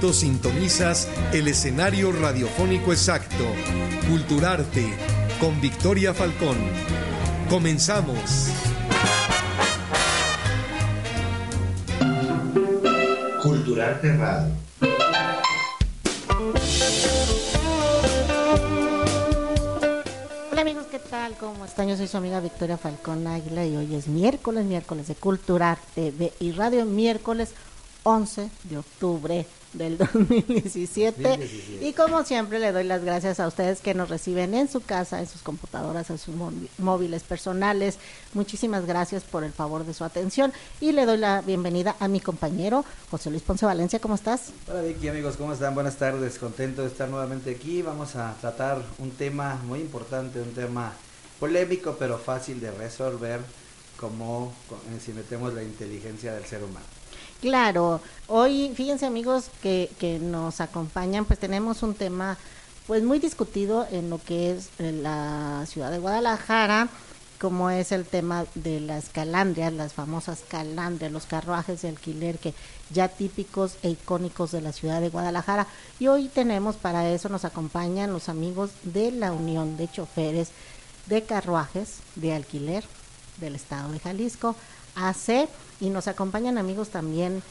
momento sintonizas el escenario radiofónico exacto, Culturarte, con Victoria Falcón. Comenzamos. Culturarte Radio. Hola amigos, ¿qué tal? ¿Cómo están? Yo soy su amiga Victoria Falcón Águila y hoy es miércoles, miércoles de Culturarte TV y Radio, miércoles 11 de octubre del 2017. 2017. Y como siempre le doy las gracias a ustedes que nos reciben en su casa, en sus computadoras, en sus móvi- móviles personales. Muchísimas gracias por el favor de su atención y le doy la bienvenida a mi compañero José Luis Ponce Valencia. ¿Cómo estás? Hola Vicky, amigos, ¿cómo están? Buenas tardes, contento de estar nuevamente aquí. Vamos a tratar un tema muy importante, un tema polémico pero fácil de resolver, como co- eh, si metemos la inteligencia del ser humano. Claro, hoy fíjense amigos que, que nos acompañan, pues tenemos un tema pues muy discutido en lo que es eh, la ciudad de Guadalajara, como es el tema de las calandrias, las famosas calandrias, los carruajes de alquiler que ya típicos e icónicos de la ciudad de Guadalajara. Y hoy tenemos para eso, nos acompañan los amigos de la Unión de Choferes de Carruajes de Alquiler del Estado de Jalisco, AC, y nos acompañan amigos también,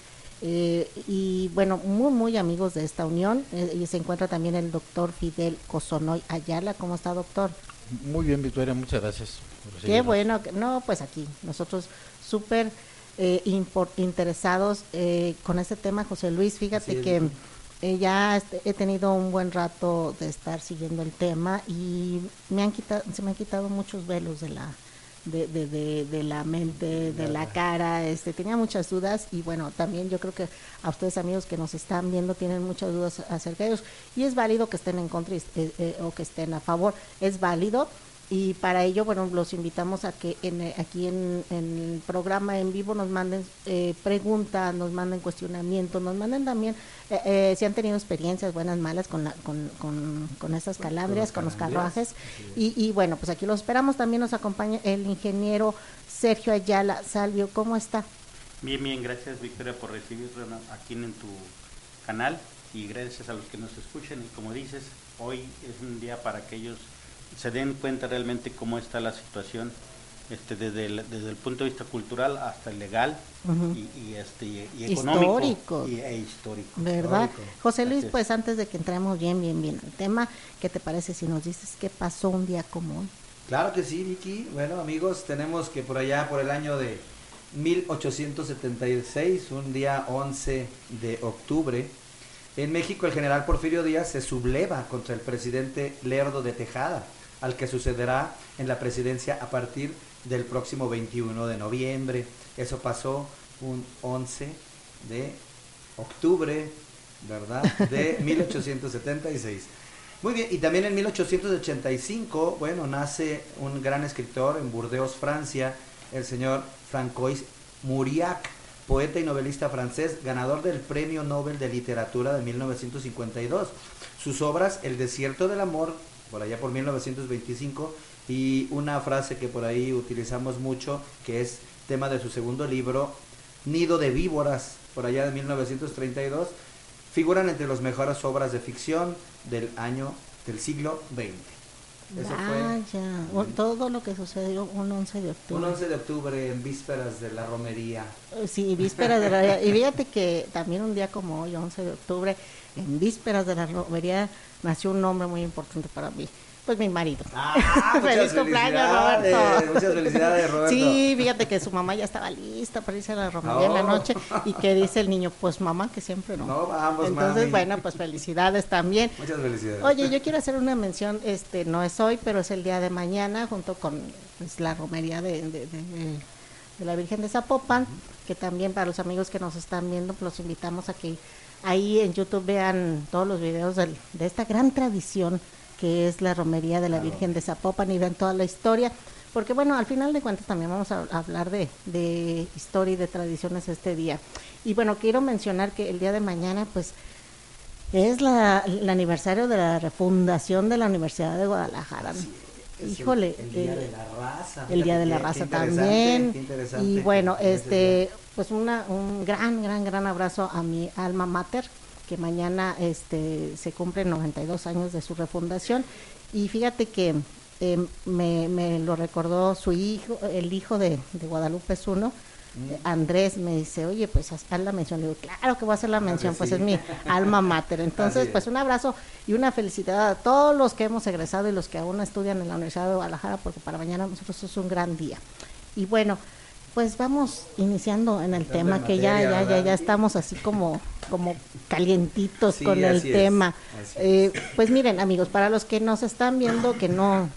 eh, y bueno, muy, muy amigos de esta unión, eh, y se encuentra también el doctor Fidel Cosonoy Ayala. ¿Cómo está, doctor? Muy bien, Victoria, muchas gracias. Qué bueno, no, pues aquí, nosotros súper eh, interesados eh, con este tema, José Luis. Fíjate es, que ya este- he tenido un buen rato de estar siguiendo el tema y me han quitado, se me han quitado muchos velos de la de, de, de, de la mente, de la cara, este, tenía muchas dudas y bueno, también yo creo que a ustedes amigos que nos están viendo tienen muchas dudas acerca de ellos. Y es válido que estén en contra y- eh, eh, o que estén a favor, es válido y para ello, bueno, los invitamos a que en, eh, aquí en, en el programa en vivo nos manden eh, preguntas, nos manden cuestionamientos, nos manden también eh, eh, si han tenido experiencias buenas, malas con, la, con, con, con esas calandrias, con los carruajes. Y, y bueno, pues aquí los esperamos. También nos acompaña el ingeniero Sergio Ayala Salvio. ¿Cómo está? Bien, bien, gracias Victoria por recibirnos aquí en tu canal y gracias a los que nos escuchan. Y como dices, hoy es un día para que ellos se den cuenta realmente cómo está la situación este, desde, el, desde el punto de vista cultural hasta el legal y, y, este, y, y económico Histórico. y, e histórico. ¿Verdad? Histórico. José Luis, Así es. pues antes de que entremos bien, bien, bien al tema, ¿qué te parece si nos dices qué pasó un día como hoy? Claro que sí, Vicky. Bueno, amigos, tenemos que por allá, por el año de 1876, un día 11 de octubre, en México el general Porfirio Díaz se subleva contra el presidente Lerdo de Tejada, al que sucederá en la presidencia a partir del próximo 21 de noviembre. Eso pasó un 11 de octubre, ¿verdad? De 1876. Muy bien, y también en 1885, bueno, nace un gran escritor en Burdeos, Francia, el señor Francois Mauriac, poeta y novelista francés, ganador del Premio Nobel de Literatura de 1952. Sus obras, El desierto del amor, por allá por 1925, y una frase que por ahí utilizamos mucho, que es tema de su segundo libro, Nido de víboras, por allá de 1932, figuran entre las mejores obras de ficción del año del siglo XX. Eso fue todo lo que sucedió un 11 de octubre. Un 11 de octubre en vísperas de la romería. Eh, sí, vísperas de la Y fíjate que también un día como hoy, 11 de octubre, en vísperas de la romería, nació un nombre muy importante para mí pues mi marido. Ah, Feliz cumpleaños, Roberto. Muchas felicidades, Roberto. Sí, fíjate que su mamá ya estaba lista para irse a la romería en la oh. noche y que dice el niño, pues mamá, que siempre no. No, vamos, Entonces, bueno, pues felicidades también. Muchas felicidades. Oye, yo quiero hacer una mención, este, no es hoy, pero es el día de mañana, junto con pues, la romería de, de, de, la Virgen de Zapopan, que también para los amigos que nos están viendo, pues los invitamos a que ahí en YouTube vean todos los videos de esta gran tradición que es la romería de la Virgen de Zapopan y ven toda la historia, porque bueno, al final de cuentas también vamos a, hablar de, de, historia y de tradiciones este día. Y bueno, quiero mencionar que el día de mañana pues es la, el aniversario de la refundación de la Universidad de Guadalajara. Híjole, el, Día de la Raza. El Día de la Raza también. Y bueno, este pues una, un gran, gran, gran abrazo a mi alma mater, que mañana este, se cumplen 92 años de su refundación. Y fíjate que eh, me, lo recordó su hijo, el hijo de, Guadalupe Zuno, mm. Andrés me dice, oye, pues haz la mención. Le digo, claro que voy a hacer la mención, pues es mi alma mater. Entonces, pues un abrazo y una felicidad a todos los que hemos egresado y los que aún estudian en la Universidad de Guadalajara, porque para mañana nosotros es un gran día. Y bueno, pues vamos iniciando en el tema que ya ya ya ya estamos así como como calientitos con el tema. Eh, pues miren amigos, para los que nos están viendo que no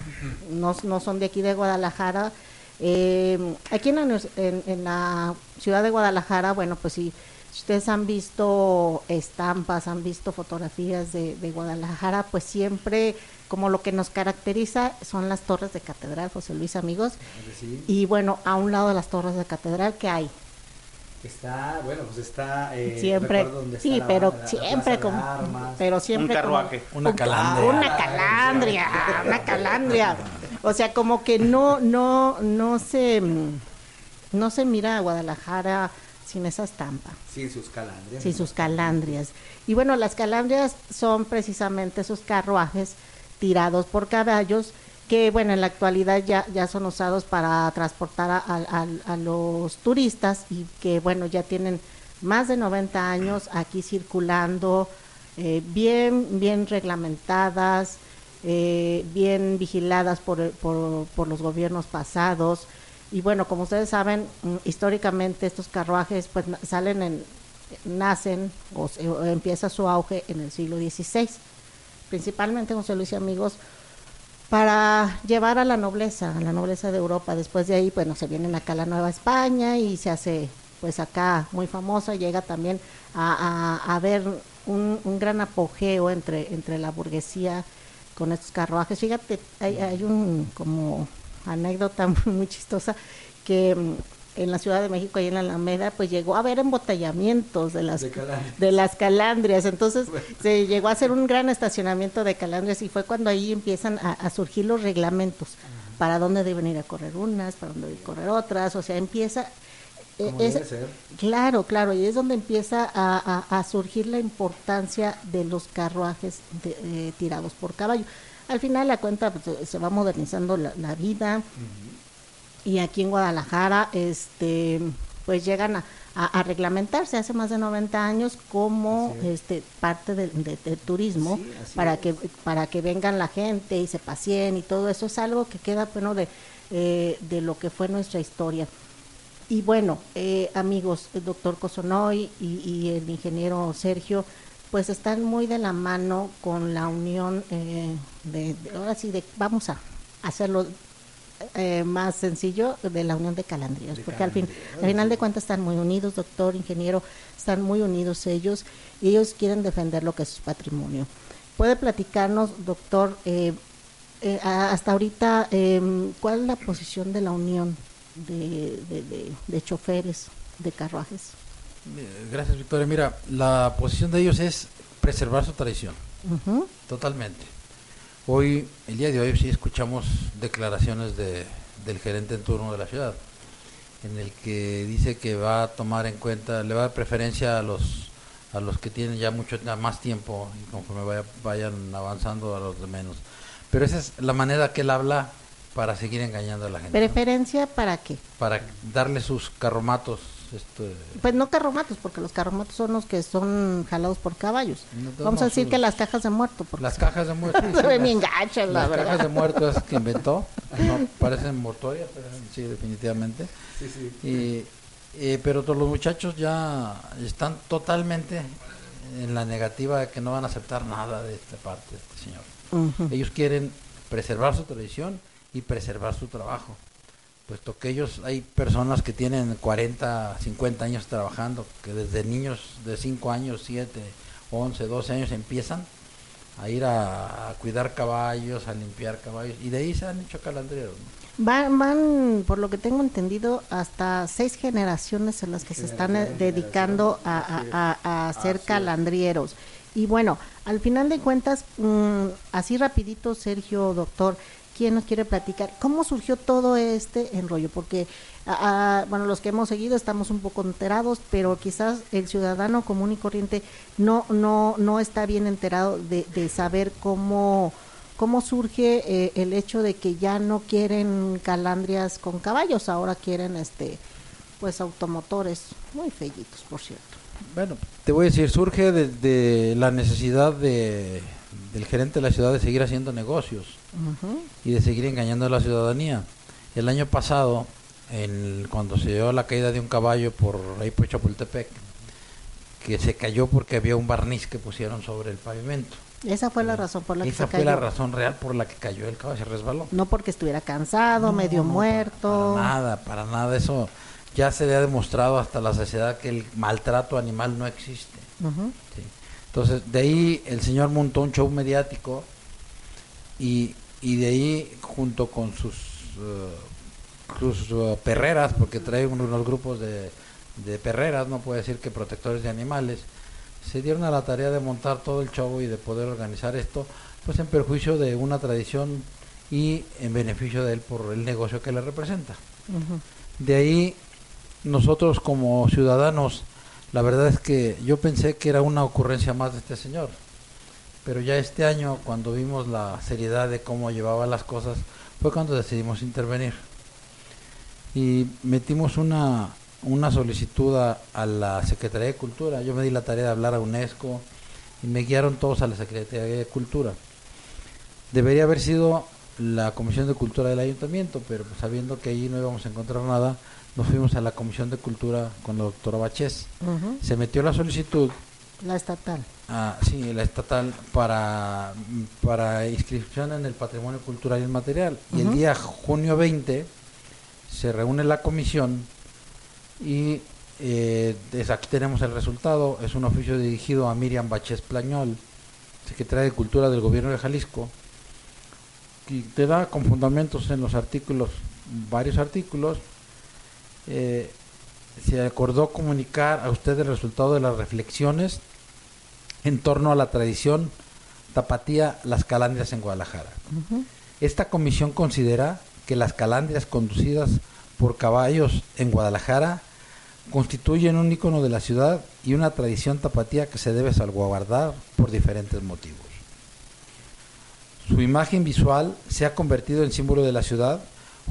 no, son de aquí de Guadalajara, eh, aquí en la, en, la ciudad de Guadalajara, bueno pues si ustedes han visto estampas, han visto fotografías de, de Guadalajara, pues siempre como lo que nos caracteriza son las torres de catedral, José Luis, amigos. Y bueno, a un lado de las torres de catedral, ¿qué hay? Está, bueno, pues está. Eh, siempre, sí, pero siempre como. Pero siempre. Un carruaje. una calandria. Una calandria, una calandria. O sea, como que no, no, no se. No se mira a Guadalajara sin esa estampa. Sin sus calandrias. Sin sus calandrias. Y bueno, las calandrias son precisamente esos carruajes tirados por caballos que bueno en la actualidad ya, ya son usados para transportar a, los turistas y que bueno ya tienen más de 90 años aquí circulando eh, bien bien reglamentadas eh, bien vigiladas por, por, por, los gobiernos pasados. Y bueno como ustedes saben mm, históricamente estos carruajes pues salen en nacen o, o empieza su auge en el siglo XVI principalmente José Luis y amigos, para llevar a la nobleza, a la nobleza de Europa. Después de ahí, bueno, se viene acá a la Nueva España y se hace, pues acá muy famosa, llega también a, a, ver un, un, gran apogeo entre, entre la burguesía con estos carruajes. Fíjate, hay, hay un como anécdota muy chistosa que en la Ciudad de México, ahí en la Alameda, pues llegó a haber embotellamientos de las, de, las calandrias. Entonces se llegó a hacer un gran estacionamiento de calandrias y fue cuando ahí empiezan a, surgir los reglamentos para dónde deben ir a correr unas, para dónde deben correr otras. O sea, empieza... Eh, claro, claro, y es donde empieza a, surgir la importancia de los carruajes eh, tirados por caballo. Al final la cuenta pues, se va modernizando la, vida y aquí en Guadalajara este pues llegan a, a, reglamentarse. Hace más de 90 años como este parte del turismo para que para que vengan la gente y se paseen y todo eso. Es algo que queda bueno de, eh, de lo que fue nuestra historia. Y bueno eh, amigos el doctor Cosonoy y, el ingeniero Sergio pues están muy de la mano con la unión eh, de, ahora sí de vamos a hacerlo eh, más sencillo de la unión de calandrias, porque al, fin, al final de cuentas están muy unidos, doctor, ingeniero, están muy unidos ellos y ellos quieren defender lo que es su patrimonio. ¿Puede platicarnos, doctor, eh, eh, hasta ahorita, em, cuál es la posición de la unión de, de, choferes de carruajes? Gracias, Victoria. Mira, la posición de ellos es preservar su tradición, totalmente. Hoy, el día de hoy, sí escuchamos declaraciones de, del gerente en turno de la ciudad, en el que dice que va a tomar en cuenta, le va a dar preferencia a los, a los que tienen ya mucho más tiempo y conforme vaya, vayan avanzando a los de menos. Pero esa es la manera que él habla para seguir engañando a la gente. ¿Preferencia para qué? Para darle sus carromatos. Este... Pues no carromatos, porque los carromatos son los que son jalados por caballos. Vamos a decir que las cajas de muerto. Las cajas de muerto. se ven bien gachas, la las verdad. cajas de muerto es que inventó. No parecen mortuorias, pero sí, definitivamente. Sí, sí. Y, eh, pero todos los muchachos ya están totalmente en la negativa de que no van a aceptar nada de esta parte de este señor. Ellos quieren preservar su tradición y preservar su trabajo. Puesto que ellos, hay personas que tienen 40, 50 años trabajando, que desde niños de 5 años, 7, 11, 12 años empiezan a ir a, a cuidar caballos, a limpiar caballos, y de ahí se han hecho calandreros. ¿no? Van, van, por lo que tengo entendido, hasta seis generaciones en las que se están eh, dedicando a, a- a- es. calandrieros. Y bueno, al final de cuentas, mm, así rapidito, Sergio, doctor, ¿quién nos quiere platicar? ¿Cómo surgió todo este enrollo? Porque, ah, bueno, los que hemos seguido estamos un poco enterados, pero quizás el ciudadano común y corriente no, no, no está bien enterado de, de saber cómo cómo surge eh, el hecho de que ya no quieren calandrias con caballos, ahora quieren este pues automotores muy fellitos, por cierto. Bueno, te voy a decir, surge desde la necesidad de, del gerente de la ciudad de seguir haciendo negocios Y de seguir engañando a la ciudadanía. El año pasado, en- cuando se dio la caída de un caballo por ahí por Chapultepec, que se cayó porque había un barniz que pusieron sobre el pavimento. Esa fue la razón por la que Esa se fue la cayó. razón real por la que cayó el caballo, se resbaló. No porque estuviera cansado, No, medio no, muerto. Para, nada, para nada. Eso ya se le ha demostrado hasta la sociedad que el maltrato animal no existe. Sí. Entonces, de ahí el señor montó un show mediático y, y de ahí, junto con sus, eh, sus eh, perreras, porque trae uno- unos grupos de, de perreras, no puede decir que protectores de animales, se dieron a la tarea de montar todo el show y de poder organizar esto, pues en perjuicio de una tradición y en beneficio de él por el negocio que le representa. De ahí nosotros como ciudadanos, la verdad es que yo pensé que era una ocurrencia más de este señor, pero ya este año cuando vimos la seriedad de cómo llevaba las cosas, fue cuando decidimos intervenir. Y metimos una, una solicitud a, a la Secretaría de Cultura, yo me di la tarea de hablar a UNESCO y me guiaron todos a la Secretaría de Cultura. Debería haber sido la Comisión de Cultura del Ayuntamiento, pero pues, sabiendo que allí no íbamos a encontrar nada, nos fuimos a la Comisión de Cultura con la doctora Bachés. Ujú. Se metió la solicitud, La estatal. ah, sí, la estatal, para, para inscripción en el Patrimonio Cultural Inmaterial. Y el día junio 20 se reúne la comisión y eh, des- aquí tenemos el resultado. Es un oficio dirigido a Miriam Bachés Plañol, secretaria de Cultura del Gobierno de Jalisco, y te da con fundamentos en los artículos, varios artículos. eh, se acordó comunicar a usted el resultado de las reflexiones en torno a la tradición tapatía Las Calandrias en Guadalajara. Esta comisión considera que las calandrias conducidas por caballos en Guadalajara constituyen un icono de la ciudad y una tradición tapatía que se debe salvaguardar por diferentes motivos. Su imagen visual se ha convertido en símbolo de la ciudad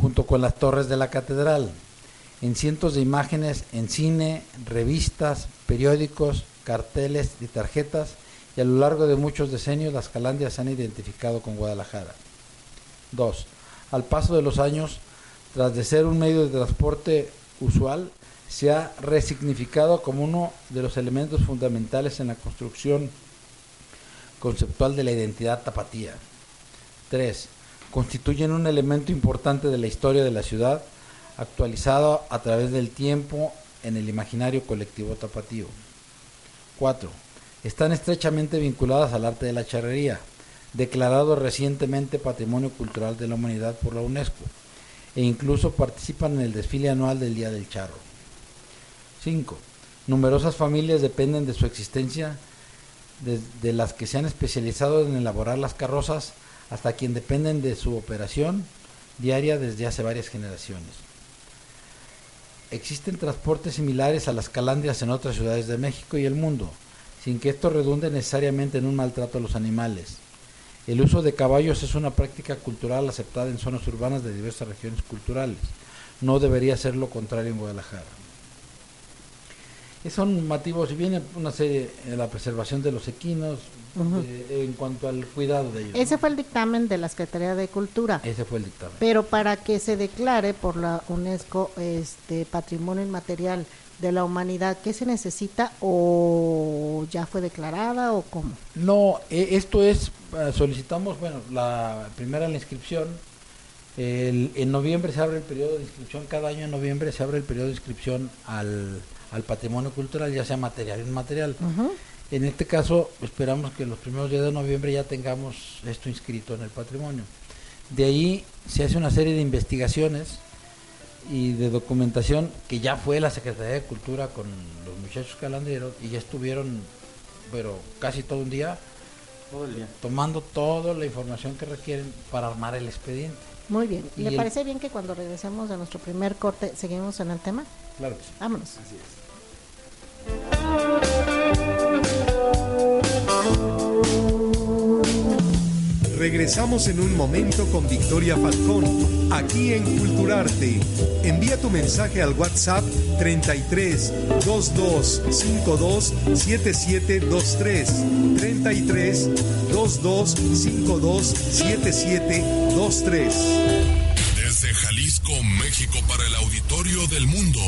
junto con las torres de la catedral, en cientos de imágenes en cine, revistas, periódicos, carteles y tarjetas y a lo largo de muchos decenios las calandrias se han identificado con Guadalajara. 2. Al paso de los años, tras de ser un medio de transporte usual, se ha resignificado como uno de los elementos fundamentales en la construcción conceptual de la identidad tapatía. 3. Constituyen un elemento importante de la historia de la ciudad, actualizado a través del tiempo en el imaginario colectivo tapatío. 4. Están estrechamente vinculadas al arte de la charrería, declarado recientemente Patrimonio Cultural de la Humanidad por la UNESCO, e incluso participan en el desfile anual del Día del Charro. 5. Numerosas familias dependen de su existencia, desde las que se han especializado en elaborar las carrozas hasta quien dependen de su operación diaria desde hace varias generaciones. Existen transportes similares a las calandrias en otras ciudades de México y el mundo. sin que esto redunde necesariamente en un maltrato a los animales. El uso de caballos es una práctica cultural aceptada en zonas urbanas de diversas regiones culturales. No debería ser lo contrario en Guadalajara. Son motivos, y viene una serie la preservación de los equinos, eh, en cuanto al cuidado de ellos. Ese fue el dictamen de la Secretaría de Cultura. Ese fue el dictamen. Pero para que se declare por la UNESCO este patrimonio inmaterial de la humanidad, ¿qué se necesita o ya fue declarada o cómo? No, e, esto es, eh, solicitamos, bueno, la primera la inscripción, en noviembre se abre el periodo de inscripción, cada año en noviembre se abre el periodo de inscripción al, patrimonio cultural, ya sea material o inmaterial. En este caso, esperamos que los primeros días de noviembre ya tengamos esto inscrito en el patrimonio. De ahí se hace una serie de investigaciones y de documentación que ya fue la Secretaría de Cultura con los muchachos calandreros y ya estuvieron, pero casi todo un día, todo el día. tomando toda la información que requieren para armar el expediente. Muy bien. ¿Le parece bien que cuando regresemos a nuestro primer corte seguimos en el tema? Claro que sí. Vámonos. Así es. Regresamos en un momento con Victoria Falcón, aquí en Culturarte. Envía tu mensaje al WhatsApp 33 22 52 7723. 33 22 52 7723. Desde Jalisco, México, para el auditorio del mundo.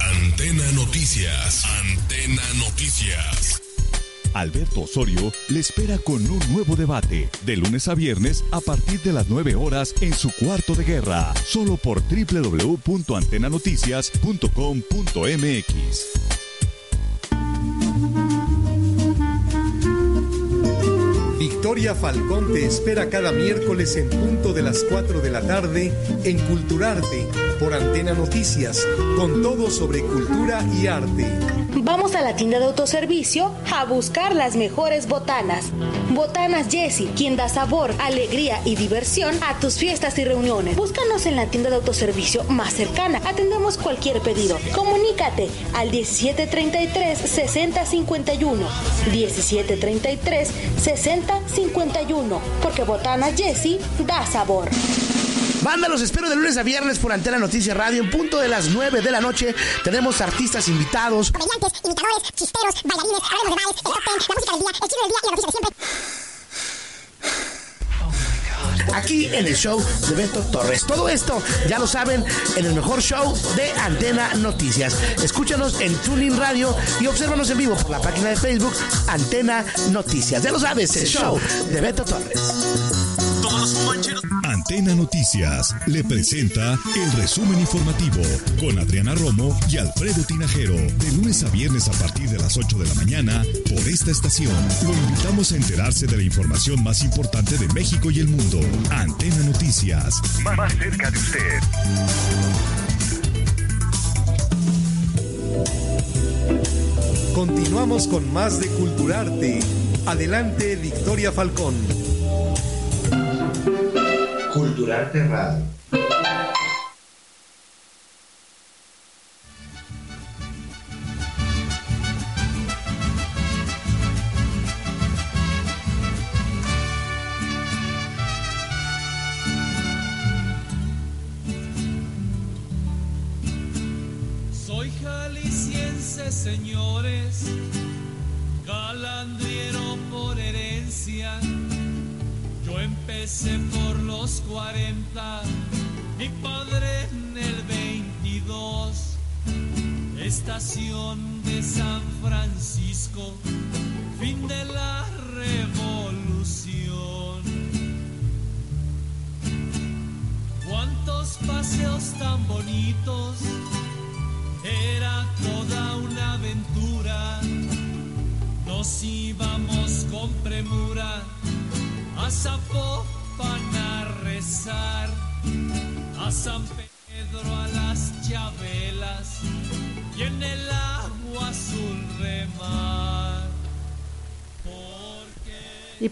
Antena Noticias. Antena Noticias. Alberto Osorio le espera con un nuevo debate, de lunes a viernes a partir de las 9 horas en su cuarto de guerra, solo por www.antenanoticias.com.mx. Victoria Falcón te espera cada miércoles en punto de las 4 de la tarde en Culturarte por Antena Noticias, con todo sobre cultura y arte. Vamos a la tienda de autoservicio a buscar las mejores botanas. Botanas Jessie, quien da sabor, alegría y diversión a tus fiestas y reuniones. Búscanos en la tienda de autoservicio más cercana. Atendemos cualquier pedido. Comunícate al 1733 6051. 1733 6051. Porque Botanas Jessie da sabor. Banda, los espero de lunes a viernes por Antena Noticias Radio. En punto de las 9 de la noche tenemos artistas invitados. Comediantes, imitadores, chisteros, bailarines, hablemos de bares, el top ten, la música del día, el chino del día y la noticia de siempre. Aquí en el show de Beto Torres. Todo esto, ya lo saben, en el mejor show de Antena Noticias. Escúchanos en Tuning Radio y obsérvanos en vivo por la página de Facebook Antena Noticias. Ya lo sabes, el show de Beto Torres. Antena Noticias le presenta el resumen informativo con Adriana Romo y Alfredo Tinajero de lunes a viernes a partir de las 8 de la mañana por esta estación. Lo invitamos a enterarse de la información más importante de México y el mundo. Antena Noticias, más cerca de usted. Continuamos con más de Culturarte. Adelante, Victoria Falcón. Culturarte Radio.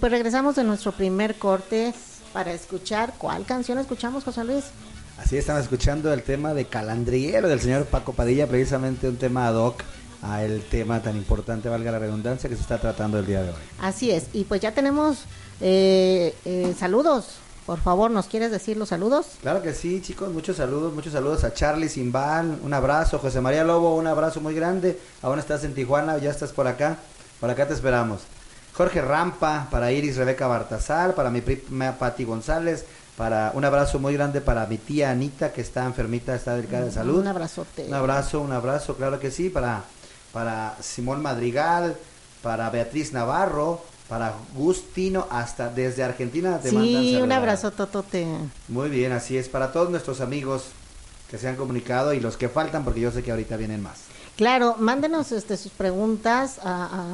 Pues regresamos de nuestro primer corte para escuchar cuál canción escuchamos, José Luis. Así estamos escuchando el tema de Calandriero del señor Paco Padilla, precisamente un tema ad hoc a el tema tan importante, valga la redundancia, que se está tratando el día de hoy. Así es, y pues ya tenemos eh, eh, saludos. Por favor, ¿nos quieres decir los saludos? Claro que sí, chicos, muchos saludos, muchos saludos a Charlie Simbal, un abrazo, José María Lobo, un abrazo muy grande, aún estás en Tijuana, ya estás por acá, por acá te esperamos. Jorge Rampa, para Iris Rebeca Bartazal, para mi prima Pati González, para un abrazo muy grande para mi tía Anita que está enfermita, está delicada de salud. Un abrazote. Un abrazo, un abrazo, claro que sí, para, para Simón Madrigal, para Beatriz Navarro, para Gustino, hasta desde Argentina te mandan Sí, un saludar. abrazo, Totote. Muy bien, así es, para todos nuestros amigos que se han comunicado y los que faltan, porque yo sé que ahorita vienen más. Claro, mándenos este, sus preguntas a, a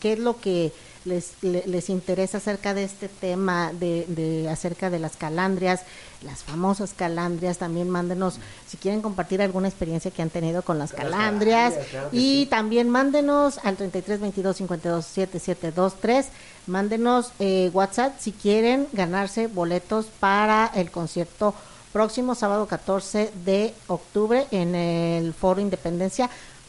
qué es lo que les, le- les interesa acerca de este tema, de, de acerca de las calandrias, las famosas calandrias. También mándenos si quieren compartir alguna experiencia que han tenido con las calandrias. claro y sí. también mándenos al 33 22 52 7723. Mándenos eh, WhatsApp si quieren ganarse boletos para el concierto próximo sábado 14 de octubre en el Foro Independencia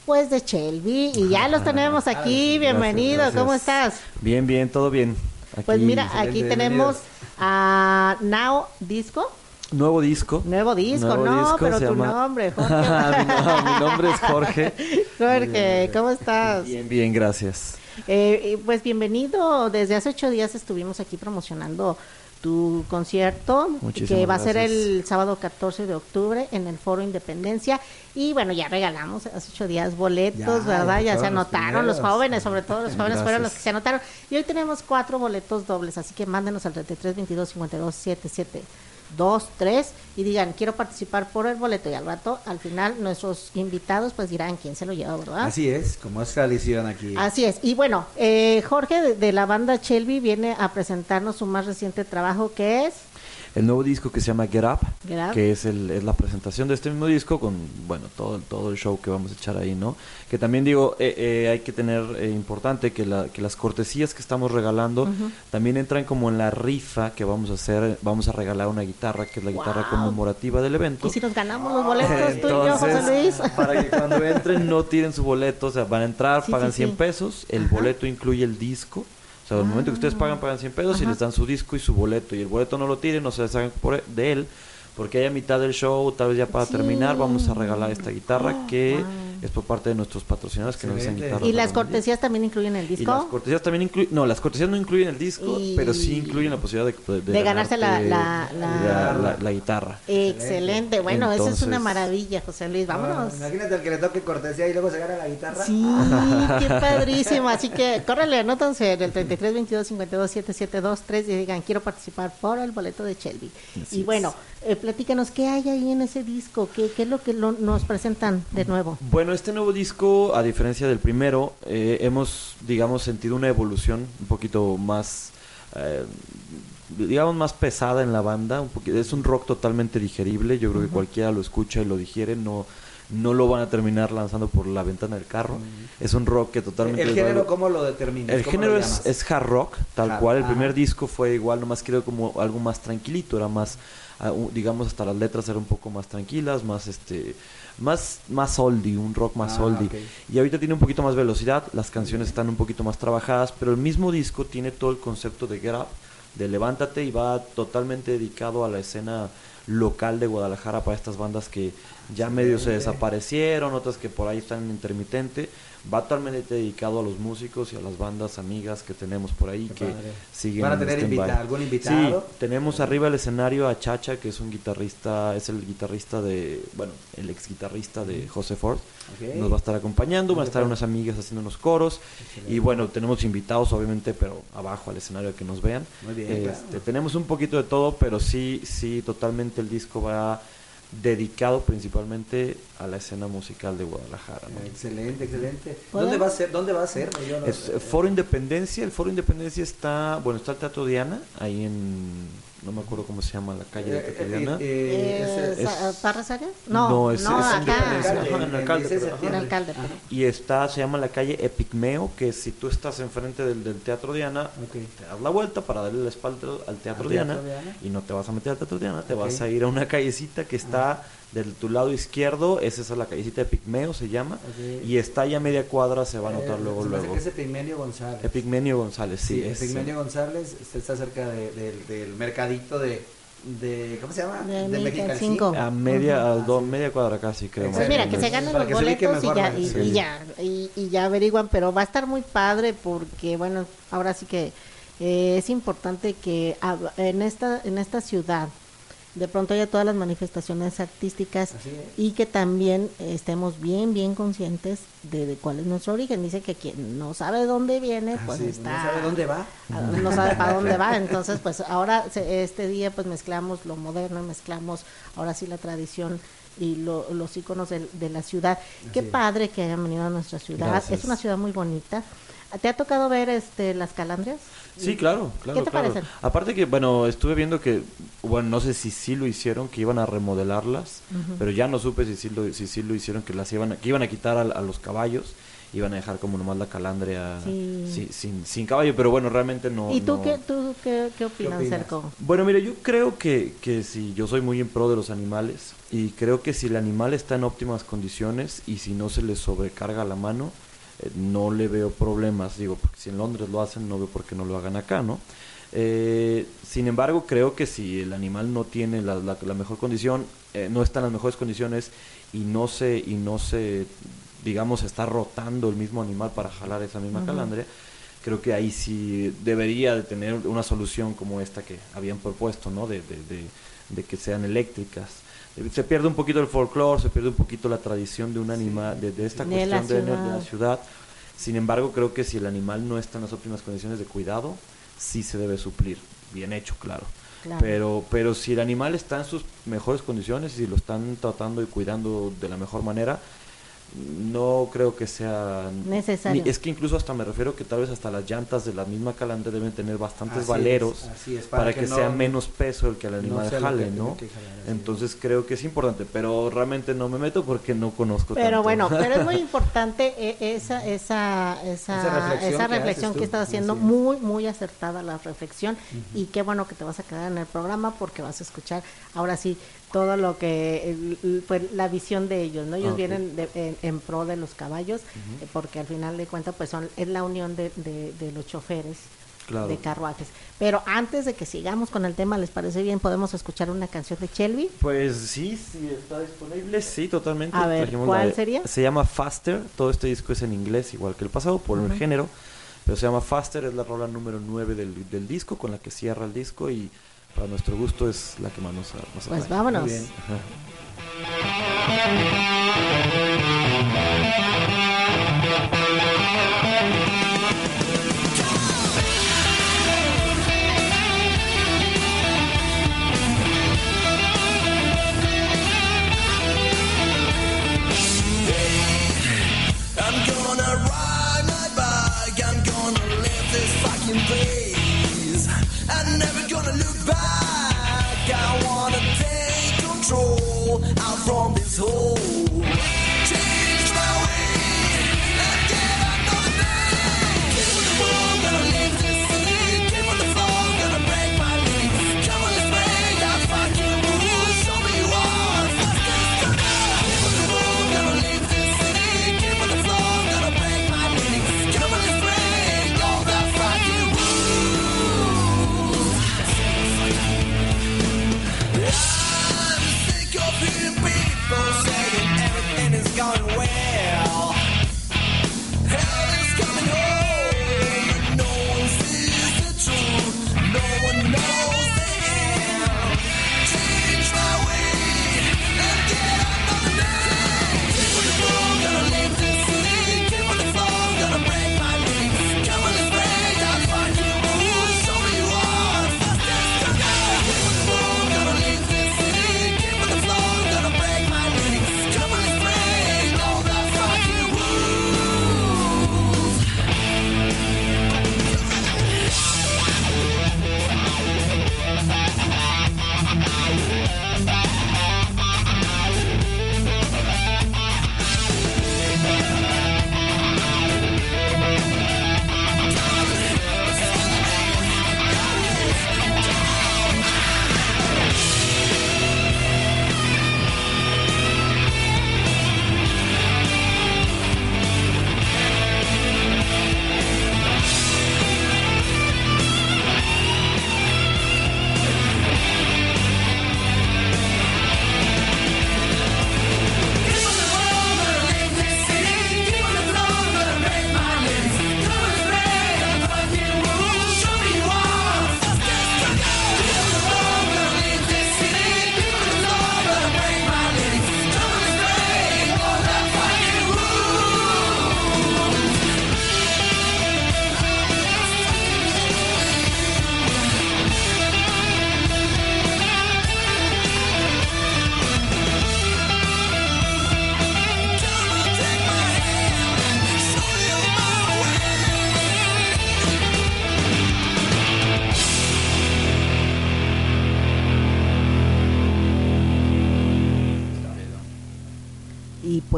pues de Shelby y ya los tenemos aquí, bienvenido, gracias. ¿cómo estás? Bien, bien, todo bien. Aquí, Pues mira, aquí tenemos a Now Disco, Nuevo disco. nuevo disco, Nuevo no, disco, pero tu llama- nombre, Jorge. mi, no- mi nombre es Jorge. Jorge, ¿cómo estás? Bien, bien, gracias. Eh, pues bienvenido, desde hace ocho días estuvimos aquí promocionando tu concierto, Muchísimas que va a ser el sábado 14 de octubre en el Foro Independencia. Y bueno, ya regalamos hace ocho días boletos, Ya, ¿verdad? ya Ya se los anotaron los, jóvenes, sobre todo los jóvenes fueron los que se anotaron. Y hoy tenemos cuatro boletos dobles, así que mándenos al 33 22 52 77 2, 3 y digan, quiero participar por el boleto. Y al rato, al final, nuestros invitados pues dirán quién se lo lleva, ¿verdad? Así es, como es tradición aquí. Así es. Y bueno, eh, Jorge de, de la banda Shelby viene a presentarnos su más reciente trabajo que es El nuevo disco que se llama Get Up, Get Up. que es, el, es la presentación de este mismo disco con, bueno, todo, todo el show que vamos a echar ahí, ¿no? Que también digo, eh, eh, hay que tener eh, importante que, la, que las cortesías que estamos regalando Ujú. también entran como en la rifa que vamos a hacer, vamos a regalar una guitarra, que es la guitarra Wow. conmemorativa del evento. Y si nos ganamos los boletos, tú y yo, José Entonces, Luis. para que cuando entren no tiren su boleto, o sea, van a entrar, Sí, pagan sí, 100 sí. pesos, el boleto incluye el disco. Sea, al momento que ustedes pagan, pagan 100 pesos y les dan su disco y su boleto. Y el boleto no lo tiren, no se deshagan por- de él, porque ahí a mitad del show, tal vez ya para Sí. terminar, vamos a regalar esta guitarra Oh, que wow. Es por parte de nuestros patrocinadores que nos hacen Excelente. guitarras. Y las cortesías también incluyen el Y las disco. cortesías también incluyen, no, las cortesías no incluyen el disco, Y- pero sí incluyen la posibilidad de, De ganarse la- la- la- la- la guitarra. Excelente. Bueno, eso es una Entonces- maravilla, José Luis. Vámonos. Ah, imagínate al que le toque cortesía y luego se gana la guitarra. Sí, qué padrísimo. Así que córrele, anótanse del 33 22 52 7723 y digan, quiero participar por el boleto de Shelby. Así y es. Eh, platícanos, ¿qué hay ahí en ese disco? ¿Qué, qué es lo que lo- nos presentan de nuevo? Bueno, este nuevo disco, a diferencia del primero, eh, hemos, digamos, sentido una evolución un poquito más, eh, digamos, más pesada en la banda. Un poqui- es un rock totalmente digerible. Yo creo que cualquiera lo escucha y lo digiere. No, no lo van a terminar lanzando por la ventana del carro. Es un rock que totalmente... ¿El género cómo lo determinas? el ¿Cómo género es, hard rock, tal Hard- cual. El ah. primer disco fue igual, nomás quiero como algo más tranquilito, era más, digamos, hasta las letras eran un poco más tranquilas, más este, más, más oldie, un rock más Ah, oldie. Y ahorita tiene un poquito más velocidad, las canciones están un poquito más trabajadas, pero el mismo disco tiene todo el concepto de Get Up, de Levántate y va totalmente dedicado a la escena local de Guadalajara para estas bandas que ya medio se desaparecieron, otras que por ahí están en intermitente. Va totalmente dedicado a los músicos y a las bandas amigas que tenemos por ahí Qué que padre. siguen ¿Van a en tener invita- algún invitado? Sí, tenemos arriba el escenario a Chacha, que es un guitarrista, es el guitarrista de, bueno, el ex guitarrista de José Ford. Nos va a estar acompañando, van a estar unas amigas haciendo unos coros. Excelente. Y bueno, tenemos invitados, obviamente, pero abajo al escenario que nos vean. Muy bien, Este, claro. Tenemos un poquito de todo, pero sí, sí, totalmente el disco va dedicado principalmente a la escena musical de Guadalajara. ¿no? Excelente, excelente. ¿Puedo? ¿Dónde va a ser? ¿Dónde va a ser? Yo no Es sé. Foro Independencia, el Foro Independencia está, bueno, está el Teatro Diana, ahí en, no me acuerdo cómo se llama la calle de Eh, Teatro eh, Diana. eh, Eh, ¿Parras Arias? No, No, es- no, es acá. Alcalde, ajá, en en Alcalde, 16 de pero- En septiembre. alcalde. Ajá. pero- Y está, se llama la calle Epigmeo, que si tú estás enfrente del, del Teatro Diana, Ok. te das la vuelta para darle la espalda al Teatro, Al Diana, Teatro Diana. y no te vas a meter al Teatro Diana, te vas a ir a una callecita que está De tu lado izquierdo, esa es la callecita de Pigmeo, se llama. Y está ya a media cuadra, se va a notar Eh, luego, luego. que es Epigmenio González. Epigmenio González, sí. Sí, es, Epigmenio González está cerca de- del- del mercadito de, de ¿cómo se llama? De de México. A media, a do- media cuadra casi, creo. Pues mira, que se Para los boletos y ya, y, Sí. y ya, y, y ya averiguan, pero va a estar muy padre porque, bueno, ahora sí que eh, es importante que hab- en esta, en esta ciudad de pronto haya todas las manifestaciones artísticas y que también estemos bien, bien conscientes de, de cuál es nuestro origen. Dice que quien no sabe dónde viene, Ah, pues sí, está... No sabe dónde va. a- no sabe para dónde va, entonces pues ahora se- este día pues mezclamos lo moderno, mezclamos ahora sí la tradición y lo- los íconos del- de, la ciudad. Qué es. padre que hayan venido a nuestra ciudad, Gracias. es una ciudad muy bonita. ¿Te ha tocado ver este las calandrias? Sí, claro, claro. ¿Qué te claro. parecen? Aparte que, bueno, estuve viendo que, bueno, no sé si sí lo hicieron, que iban a remodelarlas, pero ya no supe si sí lo, si sí lo hicieron, que las iban a, que iban a quitar a, a los caballos, iban a dejar como nomás la calandria Sí. sí, sin, sin caballo, pero bueno, realmente no. ¿Y tú no- qué tú qué, qué opinas, opinas? Cerco? Bueno, mire, yo creo que, que si yo soy muy en pro de los animales y creo que si el animal está en óptimas condiciones y si no se le sobrecarga la mano, eh, no le veo problemas. Digo, porque si en Londres lo hacen, no veo por qué no lo hagan acá, ¿no? Eh, sin embargo, creo que si el animal no tiene la, la- la mejor condición, eh, no está en las mejores condiciones y no se, y no se, digamos, está rotando el mismo animal para jalar esa misma Ujú. calandria, creo que ahí sí debería de tener una solución como esta que habían propuesto, ¿no? De, de, de, de que sean eléctricas. Se pierde un poquito el folclore, se pierde un poquito la tradición de un animal, de, de esta De cuestión de, de la ciudad. ciudad. Sin embargo, creo que si el animal no está en las óptimas condiciones de cuidado, sí se debe suplir. Bien hecho, claro. Claro. Pero, pero si el animal está en sus mejores condiciones y si lo están tratando y cuidando de la mejor manera, no creo que sea Necesario. ni- es que incluso hasta me refiero que tal vez hasta las llantas de la misma calandria deben tener bastantes Así valeros es, así es, para, para que, que no- sea menos peso el que el no animal que jale, ¿no? que jalar, así Entonces creo que es importante, pero realmente no me meto porque no conozco Pero tanto. bueno, pero es muy importante eh, esa esa esa, Esa reflexión esa que reflexión estás haciendo, así muy muy acertada la reflexión y qué bueno que te vas a quedar en el programa porque vas a escuchar ahora sí todo lo que el- pues la visión de ellos, ¿no? Ellos vienen de- en, en pro de los caballos porque al final de cuentas pues son es la unión de, de, de los choferes Claro. de carruajes. Pero antes de que sigamos con el tema, ¿les parece bien? ¿Podemos escuchar una canción de Shelby? Pues sí, sí, está disponible, sí, totalmente. A ver, ¿cuál sería? Se llama Faster, todo este disco es en inglés, igual que el pasado, por el género, pero se llama Faster, es la rola número 9 del, del disco, con la que cierra el disco y para nuestro gusto es la que más nos, nos Pues atrae. vámonos. Muy bien. Ajá.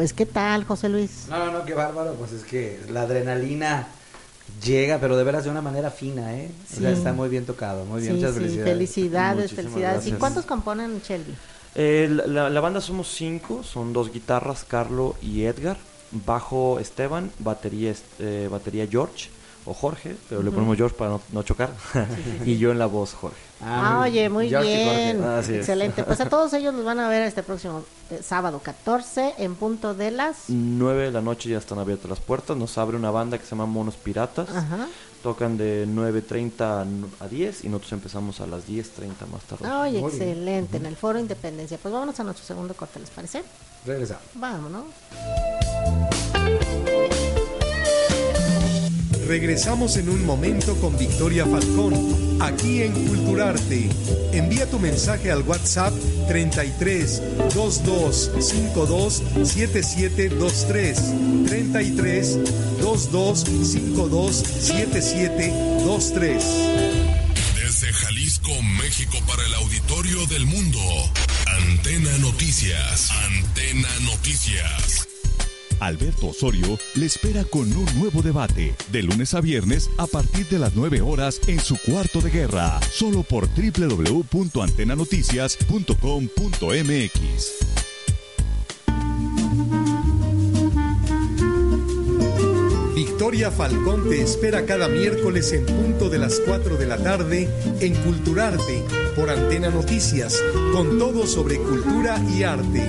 Pues, ¿qué tal, José Luis? No, no, no, qué bárbaro. Pues es que la adrenalina llega, pero de veras de una manera fina, ¿eh? O sea, Sí. está muy bien tocado. Muy bien, Sí, muchas sí, felicidades. felicidades, Muchísimas felicidades. ¿Y cuántos componen Shelby? Eh, la, banda somos cinco, son dos guitarras, Carlo y Edgar, bajo Esteban, batería, eh, batería George o Jorge, pero le ponemos George para no, no chocar, y yo en la voz Jorge. Ah, oye, muy George bien. Es. Excelente. Pues a todos ellos los van a ver este próximo eh, sábado 14 en punto de las... 9 de la noche ya están abiertas las puertas, nos abre una banda que se llama Monos Piratas, Ajá. tocan de 9.30 a 10 y nosotros empezamos a las 10.30 más tarde. Oye, Muy bien. excelente, en el Foro Independencia. Pues vámonos a nuestro segundo corte, ¿les parece? Regresamos. Vámonos. Regresamos en un momento con Victoria Falcón, aquí en Culturarte. Envía tu mensaje al WhatsApp 33 22 52 7723. 33 22 52 7723. Desde Jalisco, México, para el auditorio del mundo. Antena Noticias. Antena Noticias. Alberto Osorio le espera con un nuevo debate de lunes a viernes a partir de las 9 horas en su cuarto de guerra, solo por www.antenanoticias.com.mx. Victoria Falcón te espera cada miércoles en punto de las 4 de la tarde en Culturarte por Antena Noticias, con todo sobre cultura y arte.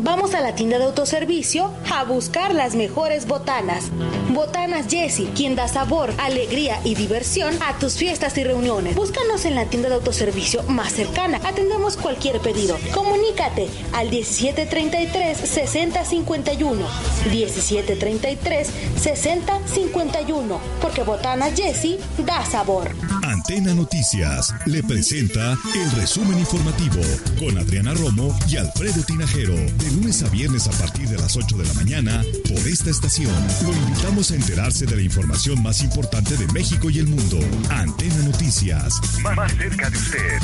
Vamos a la tienda de autoservicio a buscar las mejores botanas. Botanas Jessie, quien da sabor, alegría y diversión a tus fiestas y reuniones. Búscanos en la tienda de autoservicio más cercana. Atendemos cualquier pedido. Comunícate al 1733-6051. 1733-6051. Porque Botanas Jessie da sabor. Antena Noticias le presenta el resumen informativo con Adriana Romo y Alfredo Tinajero, de lunes a viernes a partir de las 8 de la mañana por esta estación. Lo invitamos a enterarse de la información más importante de México y el mundo. Antena Noticias, más cerca de usted.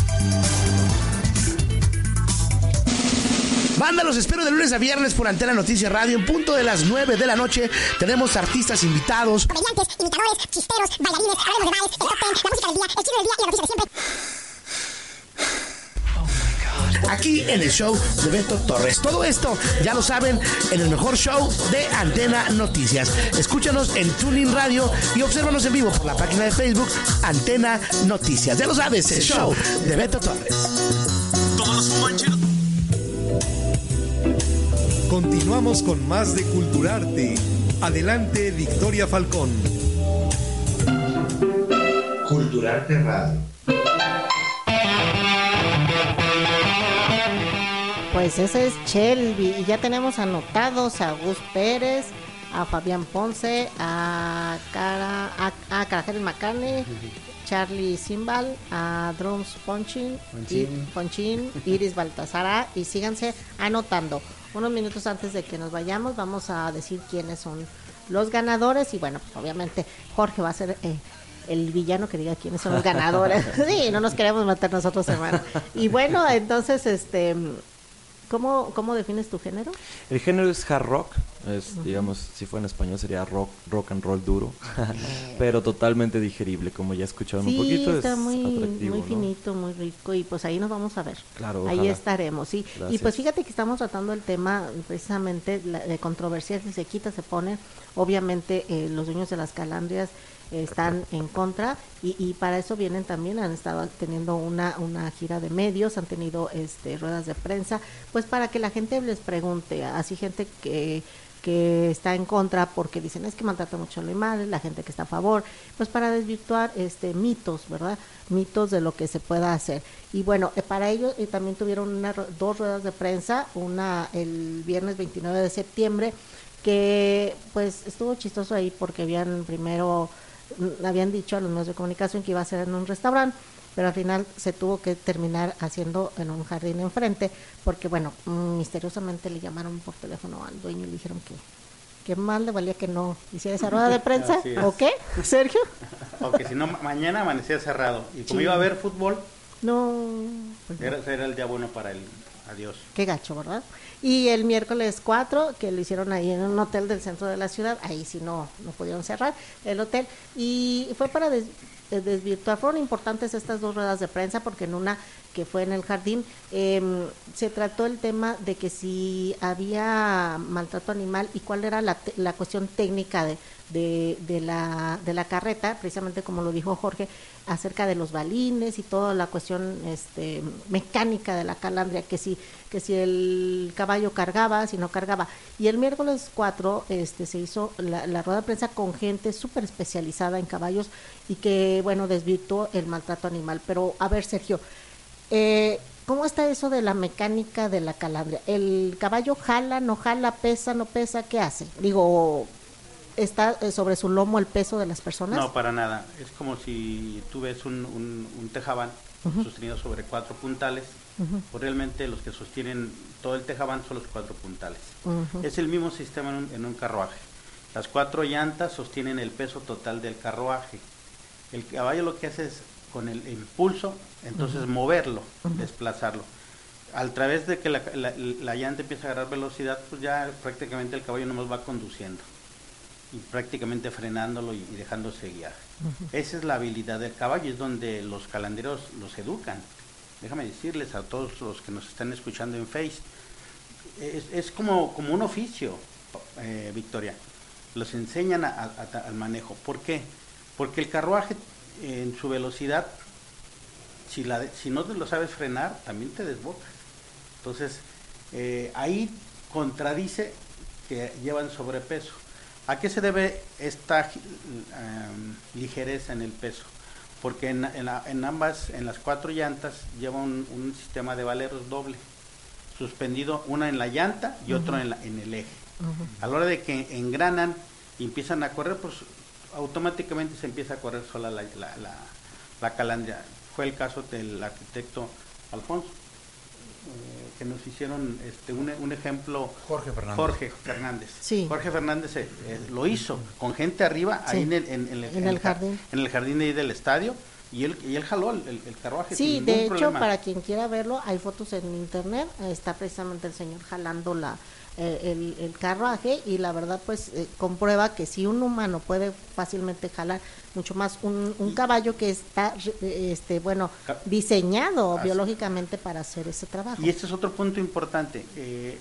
Banda, los espero de lunes a viernes por Antena Noticias Radio. En punto de las 9 de la noche tenemos artistas invitados. Comediantes, imitadores, chisteros, bailarines, hablemos de bares, el top ten, la música del día, el chisme del día y la noticia de siempre. Aquí en el show de Beto Torres. Todo esto, ya lo saben, en el mejor show de Antena Noticias. Escúchanos en Tuning Radio y obsérvanos en vivo por la página de Facebook Antena Noticias. Ya lo sabes, el show de Beto Torres. Continuamos con más de Culturarte. Adelante, Victoria Falcón. Culturarte Radio. Pues ese es Shelby y ya tenemos anotados a Gus Pérez, a Fabián Ponce, a Cara, a, a Carajel Macane, Charlie Simbal, a Drums Ponchin, y, Ponchín. Ponchín, Iris Baltasara y síganse anotando. Unos minutos antes de que nos vayamos vamos a decir quiénes son los ganadores y bueno, pues obviamente Jorge va a ser eh, el villano que diga quiénes son los ganadores. sí, no nos queremos matar nosotros, hermano. Y bueno, entonces, este, ¿cómo, cómo defines tu género? El género es hard rock, es, digamos, si fuera en español sería rock, rock and roll duro, pero totalmente digerible, como ya escucharon un poquito, está es muy, atractivo, muy ¿no? finito, muy rico y pues ahí nos vamos a ver. Claro, Ahí ojalá. estaremos, sí. Y pues fíjate que estamos tratando el tema precisamente la- de controversias que se quita, se pone. Obviamente eh, los dueños de las calandrias están en contra y, y para eso vienen también, han estado teniendo una, una gira de medios, han tenido este ruedas de prensa, pues para que la gente les pregunte, así gente que que está en contra porque dicen es que maltrata mucho a los animales, la gente que está a favor, pues para desvirtuar este mitos, ¿verdad? Mitos de lo que se pueda hacer. Y bueno, eh, para ello eh, también tuvieron una, dos ruedas de prensa, una el viernes 29 de septiembre, que pues estuvo chistoso ahí porque habían primero, habían dicho a los medios de comunicación que iba a ser en un restaurante, pero al final se tuvo que terminar haciendo en un jardín enfrente, porque bueno, mm, misteriosamente le llamaron por teléfono al dueño y le dijeron que que más le valía que no hiciera esa rueda de prensa. ¿o qué? Sergio? Porque si no, ma- mañana amanecía cerrado. Y como Sí. iba a haber fútbol, No, pues no. era, era el día bueno para el Adiós. Qué gacho, ¿verdad? Y el miércoles 4, que lo hicieron ahí en un hotel del centro de la ciudad, ahí sí no, no pudieron cerrar el hotel. Y fue para eh, desvirtuar, fueron importantes estas dos ruedas de prensa, porque en una que fue en el jardín, em, se trató el tema de que si había maltrato animal y cuál era la, la cuestión técnica de, de, de la, de la carreta, precisamente como lo dijo Jorge, acerca de los balines y toda la cuestión este, mecánica de la calandria, que si, que si el caballo cargaba, si no cargaba. Y el miércoles 4 este, se hizo la, la rueda de prensa con gente súper especializada en caballos y que, bueno, desvirtuó el maltrato animal. Pero, a ver, Sergio, eh, ¿cómo está eso de la mecánica de la calandria? ¿El caballo jala, no jala, pesa, no pesa? ¿Qué hace? Digo, ¿está eh, sobre su lomo el peso de las personas? No, para nada. Es como si tú ves un, un, un tejabán sostenido sobre cuatro puntales. Pues realmente los que sostienen todo el tejabán son los cuatro puntales. Es el mismo sistema en un, en un carruaje. Las cuatro llantas sostienen el peso total del carruaje. El caballo lo que hace es con el impulso, entonces moverlo, desplazarlo. Al través de que la, la- la llanta empieza a agarrar velocidad, pues ya prácticamente el caballo nomás va conduciendo y prácticamente frenándolo y, y dejándose guiar. Esa es la habilidad del caballo, es donde los calanderos los educan. Déjame decirles a todos los que nos están escuchando en Face, es, es como, como un oficio, eh, Victoria. Los enseñan a- a- a- al manejo. ¿Por qué? Porque el carruaje en su velocidad, si, la, si no te lo sabes frenar, también te desbocas. Entonces, eh, ahí contradice que llevan sobrepeso. ¿A qué se debe esta em, ligereza en el peso? Porque en, en la- en ambas, en las cuatro llantas, lleva un, un sistema de valeros doble, suspendido una en la llanta y otro Ujú. en, la- en el eje. A la hora de que engranan y empiezan a correr, pues automáticamente se empieza a correr sola la, la, la, la calandria. Fue el caso del arquitecto Alfonso, eh, que nos hicieron este, un, un ejemplo. Jorge Fernández. Jorge Fernández. Sí. Jorge Fernández eh, eh, lo hizo con gente arriba, Sí. ahí en el, en, en el, En el ja- jardín. en el jardín ahí del estadio, y él, y él jaló el, el- el carruaje Sí, sin de hecho, problema. para quien quiera verlo, hay fotos en internet, está precisamente el señor jalando la el, el carruaje y la verdad pues eh, comprueba que si un humano puede fácilmente jalar mucho más un, un caballo que está eh, este bueno diseñado Así. biológicamente para hacer ese trabajo. Y este es otro punto importante. eh,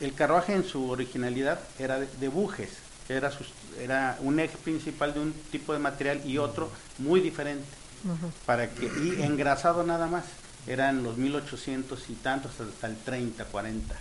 el carruaje en su originalidad era de, de bujes, era, sus- era un eje principal de un tipo de material y otro muy diferente. Para que y engrasado nada más eran los 1800 y tantos hasta el 30 40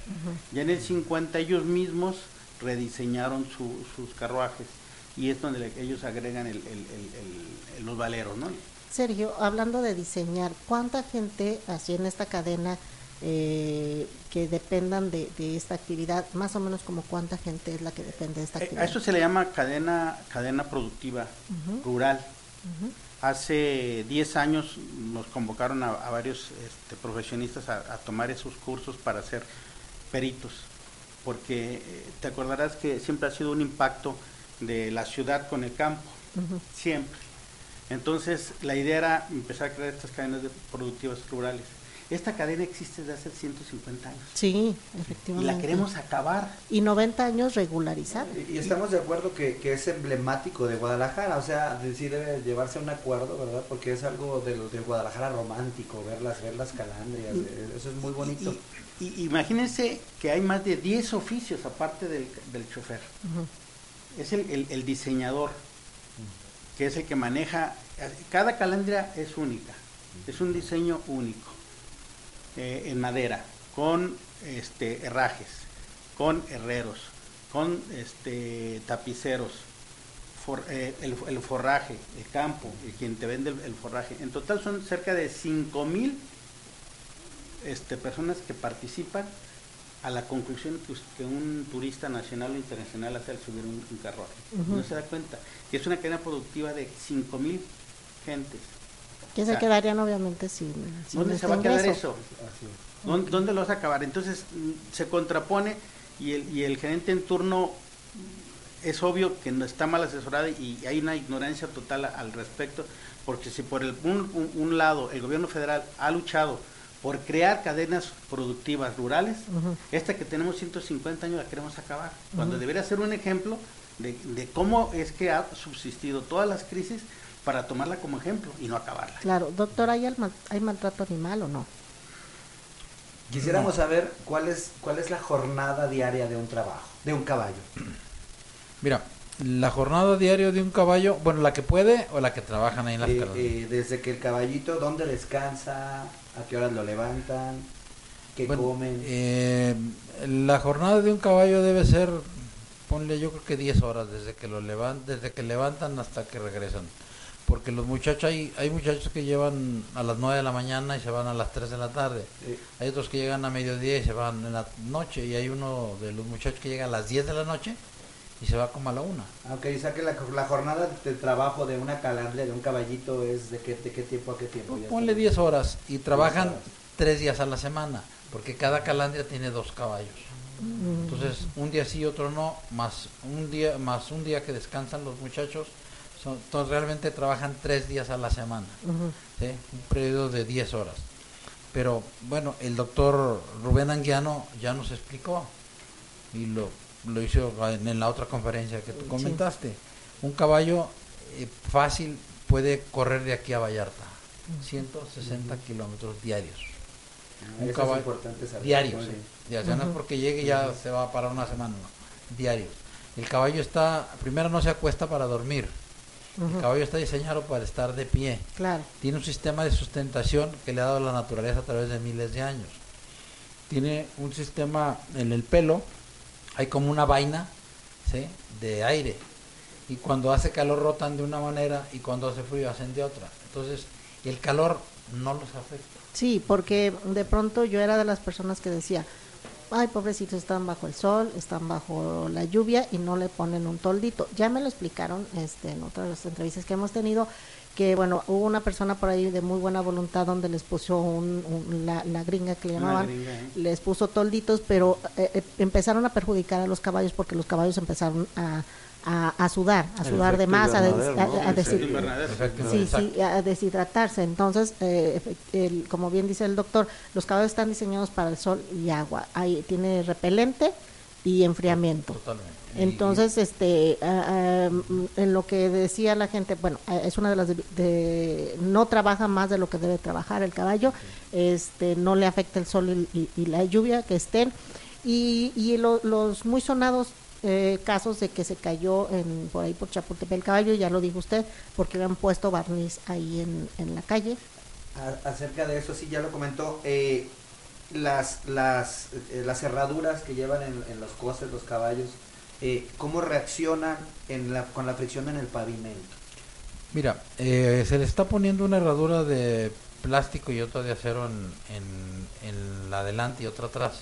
ya en el 50 ellos mismos rediseñaron su- sus carruajes y es donde le- ellos agregan el- el- los valeros no Sergio, hablando de diseñar, ¿cuánta gente así en esta cadena eh, que dependan de, de esta actividad, más o menos como cuánta gente es la que depende de esta Eh, actividad? a eso se le llama cadena cadena productiva rural. Ujú. Hace 10 años nos convocaron a, a varios este, profesionistas a, a tomar esos cursos para ser peritos, porque eh, te acordarás que siempre ha sido un impacto de la ciudad con el campo, siempre. Entonces la idea era empezar a crear estas cadenas de productivas rurales. Esta cadena existe desde hace 150 años Sí, y efectivamente. la queremos acabar. Y 90 años regularizar. Y, y estamos de acuerdo que, que es emblemático de Guadalajara, o sea, de- sí debe llevarse a un acuerdo, ¿verdad? Porque es algo de, lo- de Guadalajara romántico, ver las, ver las calandrias, eh, eso es muy bonito. Y imagínense que hay más de 10 oficios aparte del, del chofer. es el, el- el diseñador, que es el que maneja, cada calandria es única, es un diseño único, eh, en madera, con este, herrajes, con herreros, con este, tapiceros, for- eh, el, el forraje, el campo, el quien te vende el, el forraje. En total son cerca de 5 mil este, personas que participan a la conclusión que, us- que un turista nacional o internacional hace al subir un, un carruaje. No se da cuenta que es una cadena productiva de 5 mil gentes. Que O se quedarían obviamente sin, sin ¿Dónde se este va a quedar eso? ¿Dónde, dónde lo vas a acabar? Entonces mm, se contrapone y el, y el gerente en turno es obvio que no está mal asesorado y hay una ignorancia total al respecto, porque si por el, un, un- lado el gobierno federal ha luchado por crear cadenas productivas rurales. Esta que tenemos 150 años la queremos acabar, cuando debería ser un ejemplo de, de cómo es que ha subsistido todas las crisis para tomarla como ejemplo y no acabarla. Claro, doctor, ¿hay, al- ¿hay maltrato animal o no? Quisiéramos saber cuál es, cuál es la jornada diaria de un trabajo, de un caballo. Mira, la jornada diaria de un caballo, bueno, la que puede o la que trabajan ahí en las Eh, eh, desde que el caballito, ¿dónde descansa? ¿A qué horas lo levantan? ¿Qué Bueno, comen? eh, la jornada de un caballo debe ser, ponle yo creo que 10 horas desde que lo levan, desde que levantan hasta que regresan. Porque los muchachos, hay, hay muchachos que llevan a las 9 de la mañana y se van a las 3 de la tarde. Sí. Hay otros que llegan a mediodía y se van en la noche. Y hay uno de los muchachos que llega a las 10 de la noche y se va como a la 1. Aunque dice que la, la jornada de trabajo de una calandria, de un caballito, es de qué, de qué tiempo a qué tiempo. Ya Ponle está. 10 horas y trabajan horas. 3 días a la semana. Porque cada calandria tiene dos caballos. Entonces, un día sí, otro no, más un día más un día que descansan los muchachos, son, entonces realmente trabajan tres días a la semana, un periodo de 10 horas. Pero bueno, el doctor Rubén Anguiano ya nos explicó y lo, lo hizo en, en la otra conferencia que tú Sí. comentaste. Un caballo eh, fácil puede correr de aquí a Vallarta, 160 kilómetros diarios. Ah, Un es caballo importante saber. diarios, Muy sí. bien. Ya, o sea, no es porque llegue y ya se va para una semana, no. Diarios. El caballo está, primero no se acuesta para dormir. El caballo está diseñado para estar de pie. Claro. Tiene un sistema de sustentación que le ha dado la naturaleza a través de miles de años. Tiene un sistema en el pelo, hay como una vaina ¿sí? de aire. Y cuando hace calor rotan de una manera y cuando hace frío hacen de otra. Entonces, el calor no los afecta. Sí, porque de pronto yo era de las personas que decía, ay, pobrecitos, están bajo el sol, están bajo la lluvia y no le ponen un toldito. Ya me lo explicaron este, en otras entrevistas que hemos tenido, que bueno, hubo una persona por ahí de muy buena voluntad donde les puso un, un- la, la gringa que le llamaban, gringa, ¿eh? les puso tolditos, pero eh, eh, empezaron a perjudicar a los caballos porque los caballos empezaron a, a, a sudar, a El sudar de más, a, deshidratarse. Entonces, eh, el- como bien dice el doctor, los caballos están diseñados para el sol y agua. Ahí tiene repelente y enfriamiento. Totalmente. Entonces, este, mm, en lo que decía la gente, bueno, eh, es una de las de, de- no trabaja más de lo que debe trabajar el caballo, este, no le afecta el sol y, y- y la lluvia que estén y, y lo- los muy sonados eh, casos de que se cayó en, por ahí por Chapultepec el caballo, ya lo dijo usted, porque habían puesto barniz ahí en, en la calle. A- acerca de eso, sí, ya lo comentó. eh, las, las, eh, las cerraduras que llevan en, en los costes los caballos, eh, ¿cómo reaccionan en la, con la fricción en el pavimento? Mira, eh, se le está poniendo una herradura de plástico y otra de acero en, en, en la delante y otra atrás,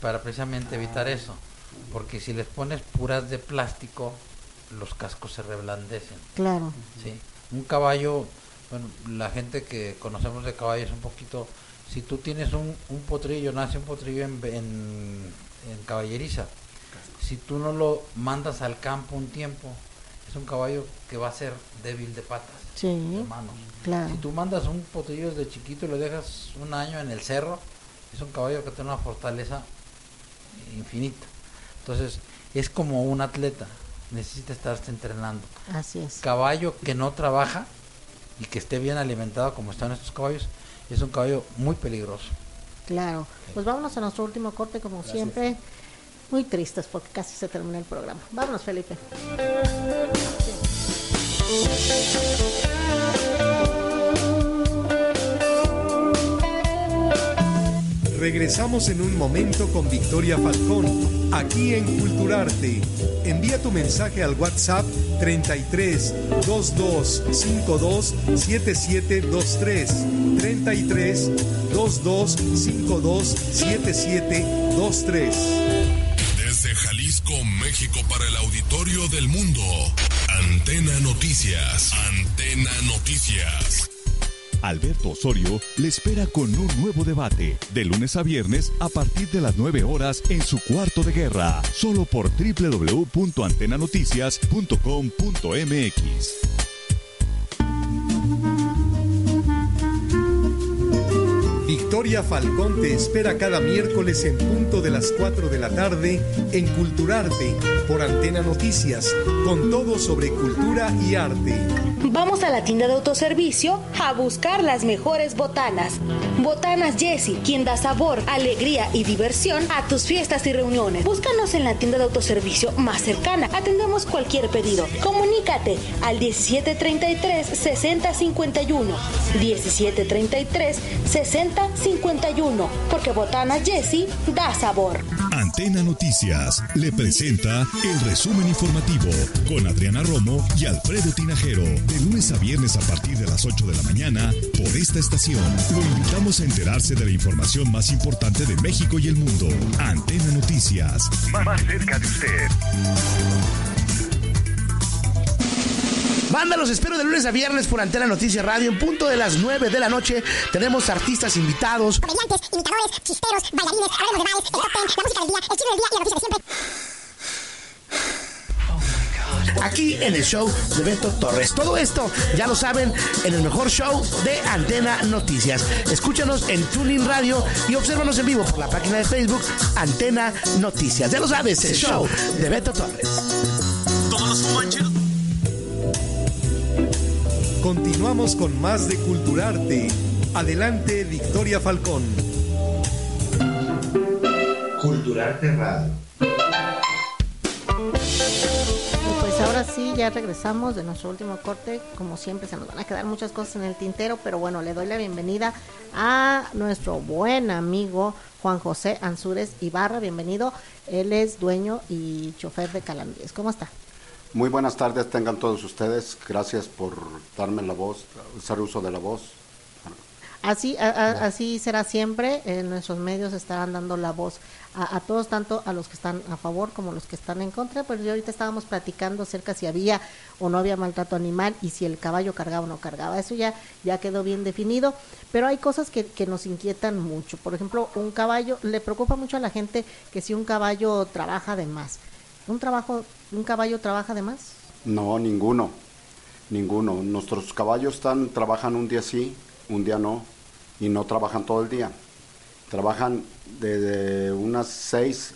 para precisamente evitar eso. Porque si les pones puras de plástico, los cascos se reblandecen. Claro. ¿sí? Un caballo, bueno, la gente que conocemos de caballos un poquito, si tú tienes un, un potrillo, nace un potrillo en, en, en caballeriza, si tú no lo mandas al campo un tiempo, es un caballo que va a ser débil de patas, Sí, de manos. claro. Si tú mandas un potrillo desde chiquito y lo dejas un año en el cerro, es un caballo que tiene una fortaleza infinita. Entonces, es como un atleta, necesita estarse entrenando. Así es. Caballo que no trabaja y que esté bien alimentado como están estos caballos, es un caballo muy peligroso. Claro. Pues vámonos a nuestro último corte, como siempre. Muy tristes porque casi se termina el programa. Vámonos, Felipe. Regresamos en un momento con Victoria Falcón, aquí en Culturarte. Envía tu mensaje al WhatsApp 33 22 52 7723. 33 22 52 7723. Desde Jalisco, México, para el auditorio del mundo. Antena Noticias. Antena Noticias. Alberto Osorio le espera con un nuevo debate de lunes a viernes a partir de las 9 horas en su cuarto de guerra, solo por www.antenanoticias.com.mx. Victoria Falcón te espera cada miércoles en punto de las 4 de la tarde en Culturarte por Antena Noticias, con todo sobre cultura y arte. Vamos a la tienda de autoservicio a buscar las mejores botanas. Botanas Jesse, quien da sabor, alegría y diversión a tus fiestas y reuniones. Búscanos en la tienda de autoservicio más cercana. Atendemos cualquier pedido. Comunícate al 1733 6051. 1733 6051. Porque Botanas Jesse da sabor. Antena Noticias le presenta el resumen informativo con Adriana Romo y Alfredo Tinajero. De lunes a viernes a partir de las 8 de la mañana por esta estación. Lo invitamos a enterarse de la información más importante de México y el mundo. Antena Noticias. Más cerca de usted. Banda, los espero de lunes a viernes por Antena Noticias Radio. En punto de las 9 de la noche tenemos artistas invitados. Comediantes, imitadores, chisteros, bailarines, hablemos de bares, el top ten, la música del día, el del día y la noticia de siempre. Aquí en el show de Beto Torres. Todo esto, ya lo saben, en el mejor show de Antena Noticias. Escúchanos en Tuning Radio y obsérvanos en vivo por la página de Facebook Antena Noticias. Ya lo sabes, el show de Beto Torres. Continuamos con más de Culturarte. Adelante, Victoria Falcón. Culturarte Radio. Y pues ahora sí, ya regresamos de nuestro último corte. Como siempre, se nos van a quedar muchas cosas en el tintero, pero bueno, le doy la bienvenida a nuestro buen amigo Juan José Ansúrez Ibarra. Bienvenido. Él es dueño y chofer de Calandríes. ¿Cómo está? Muy buenas tardes, tengan todos ustedes. Gracias por darme la voz, hacer uso de la voz. Así, a- así será siempre. En nuestros medios estarán dando la voz a, todos, tanto a los que están a favor como a los que están en contra. Pues yo ahorita estábamos platicando acerca si había o no había maltrato animal y si el caballo cargaba o no cargaba. Eso ya, ya quedó bien definido. Pero hay cosas que, que nos inquietan mucho. Por ejemplo, un caballo, le preocupa mucho a la gente que si un caballo trabaja de más. ¿Un, trabajo, ¿Un caballo trabaja de más? No, ninguno, ninguno. Nuestros caballos están, trabajan un día sí, un día no, y no trabajan todo el día. Trabajan de unas 6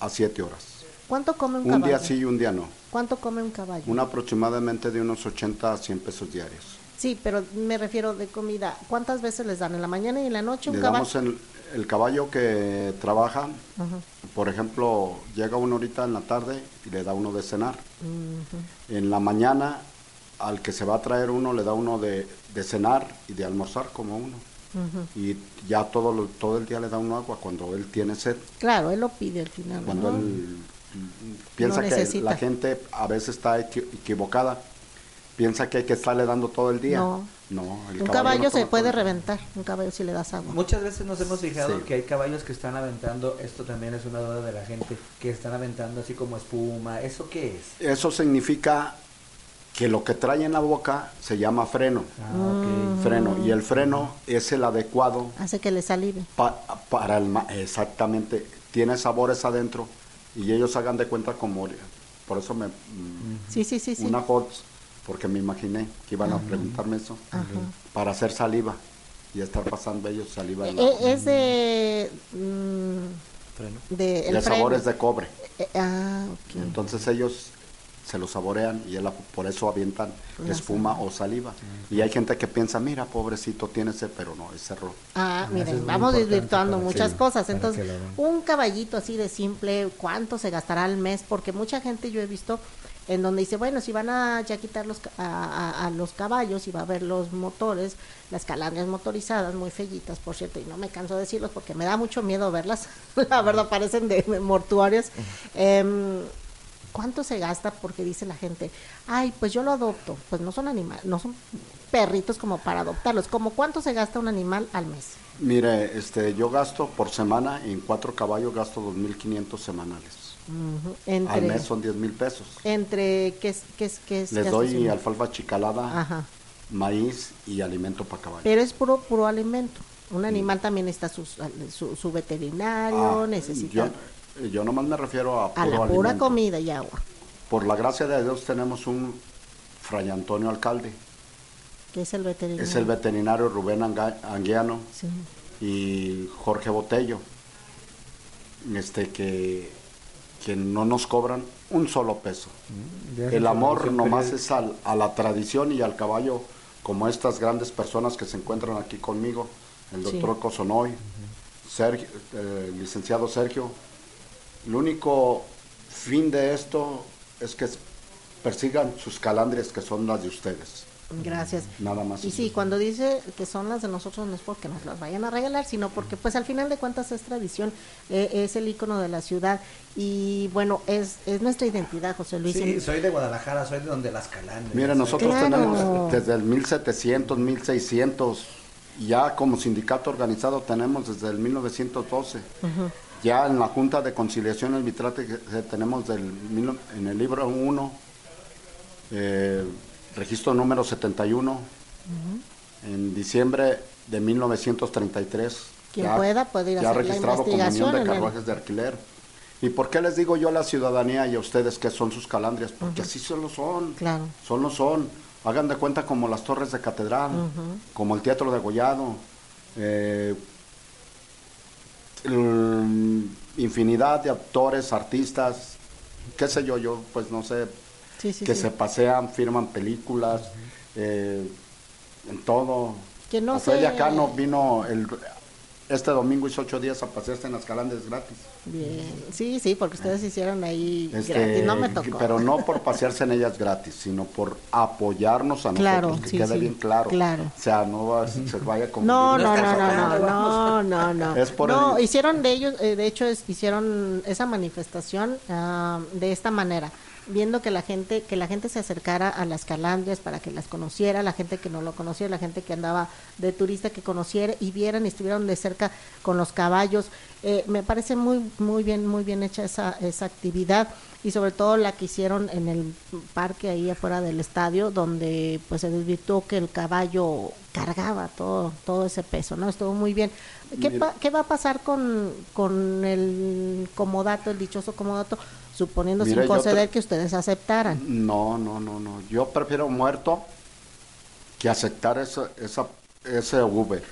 a 7 horas. ¿Cuánto come un, Un caballo? día sí y un día no. ¿Cuánto come un caballo? Un aproximadamente de unos 80 a 100 pesos diarios. Sí, pero me refiero de comida. ¿Cuántas veces les dan? ¿En la mañana y en la noche un Le caballo? damos el caballo que trabaja, por ejemplo, llega uno ahorita en la tarde y le da uno de cenar. En la mañana, al que se va a traer uno, le da uno de, de cenar y de almorzar como uno. Y ya todo, lo- todo el día le da uno agua cuando él tiene sed. Claro, él lo pide al final. Cuando ¿no? él piensa No que la gente a veces está equi- equivocada. Piensa que hay que estarle dando todo el día. No. No, el Un caballo no se puede reventar, un caballo si le das agua. Muchas veces nos hemos fijado Sí. que hay caballos que están aventando, esto también es una duda de la gente, que están aventando así como espuma, ¿eso qué es? Eso significa que lo que trae en la boca se llama freno. Ah, Freno. Y el freno es el adecuado Hace que le salive. pa- para el ma- exactamente tiene sabores adentro y ellos hagan de cuenta como por eso me mm, Sí, sí, sí, sí. una HOTS porque me imaginé que iban a preguntarme eso Ajá. para hacer saliva y estar pasando ellos saliva en la- Eh, es de... mm, de, el de freno. sabores de cobre. Eh, ah, entonces ellos se lo saborean y él- por eso avientan La espuma o saliva. Y hay gente que piensa mira pobrecito tiene ese pero no es error. Ah, miren, vamos desvirtuando muchas sí, cosas. Entonces, un caballito así de simple, ¿cuánto se gastará al mes? Porque mucha gente yo he visto en donde dice, bueno, si van a ya quitar los, a, a- a los caballos y va a ver los motores, las calandrias motorizadas, muy fellitas, por cierto, y no me canso de decirlos porque me da mucho miedo verlas. La verdad, parecen de, mortuarias. Em, ¿Cuánto se gasta? Porque dice la gente, ay, pues yo lo adopto. Pues no son animales, no son perritos como para adoptarlos. ¿Como cuánto se gasta un animal al mes? Mire, este, yo gasto por semana en cuatro caballos gasto 2.500 semanales. Entre, Al mes son 10 mil pesos. entre ¿qué es, qué es, qué es Les doy alfalfa chicalada, Ajá. maíz y alimento para caballos. Pero es puro puro alimento. Un animal también está su, su veterinario, Ah, necesita Yo, yo nomás me refiero a a puro la pura comida y agua, Por la gracia de Dios tenemos un Fray Antonio Alcalde. que es el veterinario. Es el veterinario Rubén Anga- Anguiano. Sí. y Jorge Botello, este que, que no nos cobran un solo peso. El amor nomás es al- a la tradición y al caballo, como estas grandes personas que se encuentran aquí conmigo, el Sí. doctor Cosonoy, Sergio, eh, el licenciado Sergio. El único fin de esto es que persigan sus calandrias que son las de ustedes. Gracias. Nada más. Y sí, cuando dice que son las de nosotros no es porque nos las vayan a regalar, sino porque pues al final de cuentas es tradición, eh, es el icono de la ciudad y bueno, es, es nuestra identidad, José Luis. Sí, soy de Guadalajara, soy de donde las calandrias. Mire, nosotros Claro. tenemos desde el 1700, 1600, ya como sindicato organizado tenemos desde el 1912. Ujú. Ya en la Junta de Conciliación que que tenemos del, en el libro 1, eh, registro número 71, en diciembre de 1933. Quien ya- pueda puede ir a ya hacer la registrado como investigación Unión de el- Carruajes de Alquiler. ¿Y por qué les digo yo a la ciudadanía y a ustedes que son sus calandrias? Porque así solo son. Claro. Solo son. Hagan de cuenta como las torres de catedral, como el teatro de Gollado, eh, el- infinidad de actores, artistas, qué sé yo, yo pues no sé, Sí, sí, que sí. se pasean, firman películas, eh, en todo. Que no Ofelia se- Cano vino el, este domingo hizo ocho días a pasearse en las calandrias gratis. Bien, sí, sí, porque ustedes hicieron ahí Este, gratis, no me tocó. Pero no por pasearse en ellas gratis, sino por apoyarnos a Claro, nosotros, que sí, quede sí, bien claro. claro. O sea, no va- se vaya como No, no, no, no, no, no, no, no. Es por no, el- hicieron de ellos, eh, de hecho, es- hicieron esa manifestación ah, de esta manera, viendo que la gente, que la gente se acercara a las calandrias para que las conociera, la gente que no lo conocía, la gente que andaba de turista que conociera y vieran y estuvieran de cerca con los caballos. Eh, me parece muy, muy bien, muy bien hecha esa, esa actividad y sobre todo la que hicieron en el parque ahí afuera del estadio donde pues se desvirtuó que el caballo cargaba todo todo ese peso no estuvo muy bien. Qué, pa- qué va a pasar con, con el comodato el dichoso comodato suponiendo sin conceder que ustedes aceptaran No, no, no, no. Yo prefiero muerto que aceptar esa, esa, ese Uber.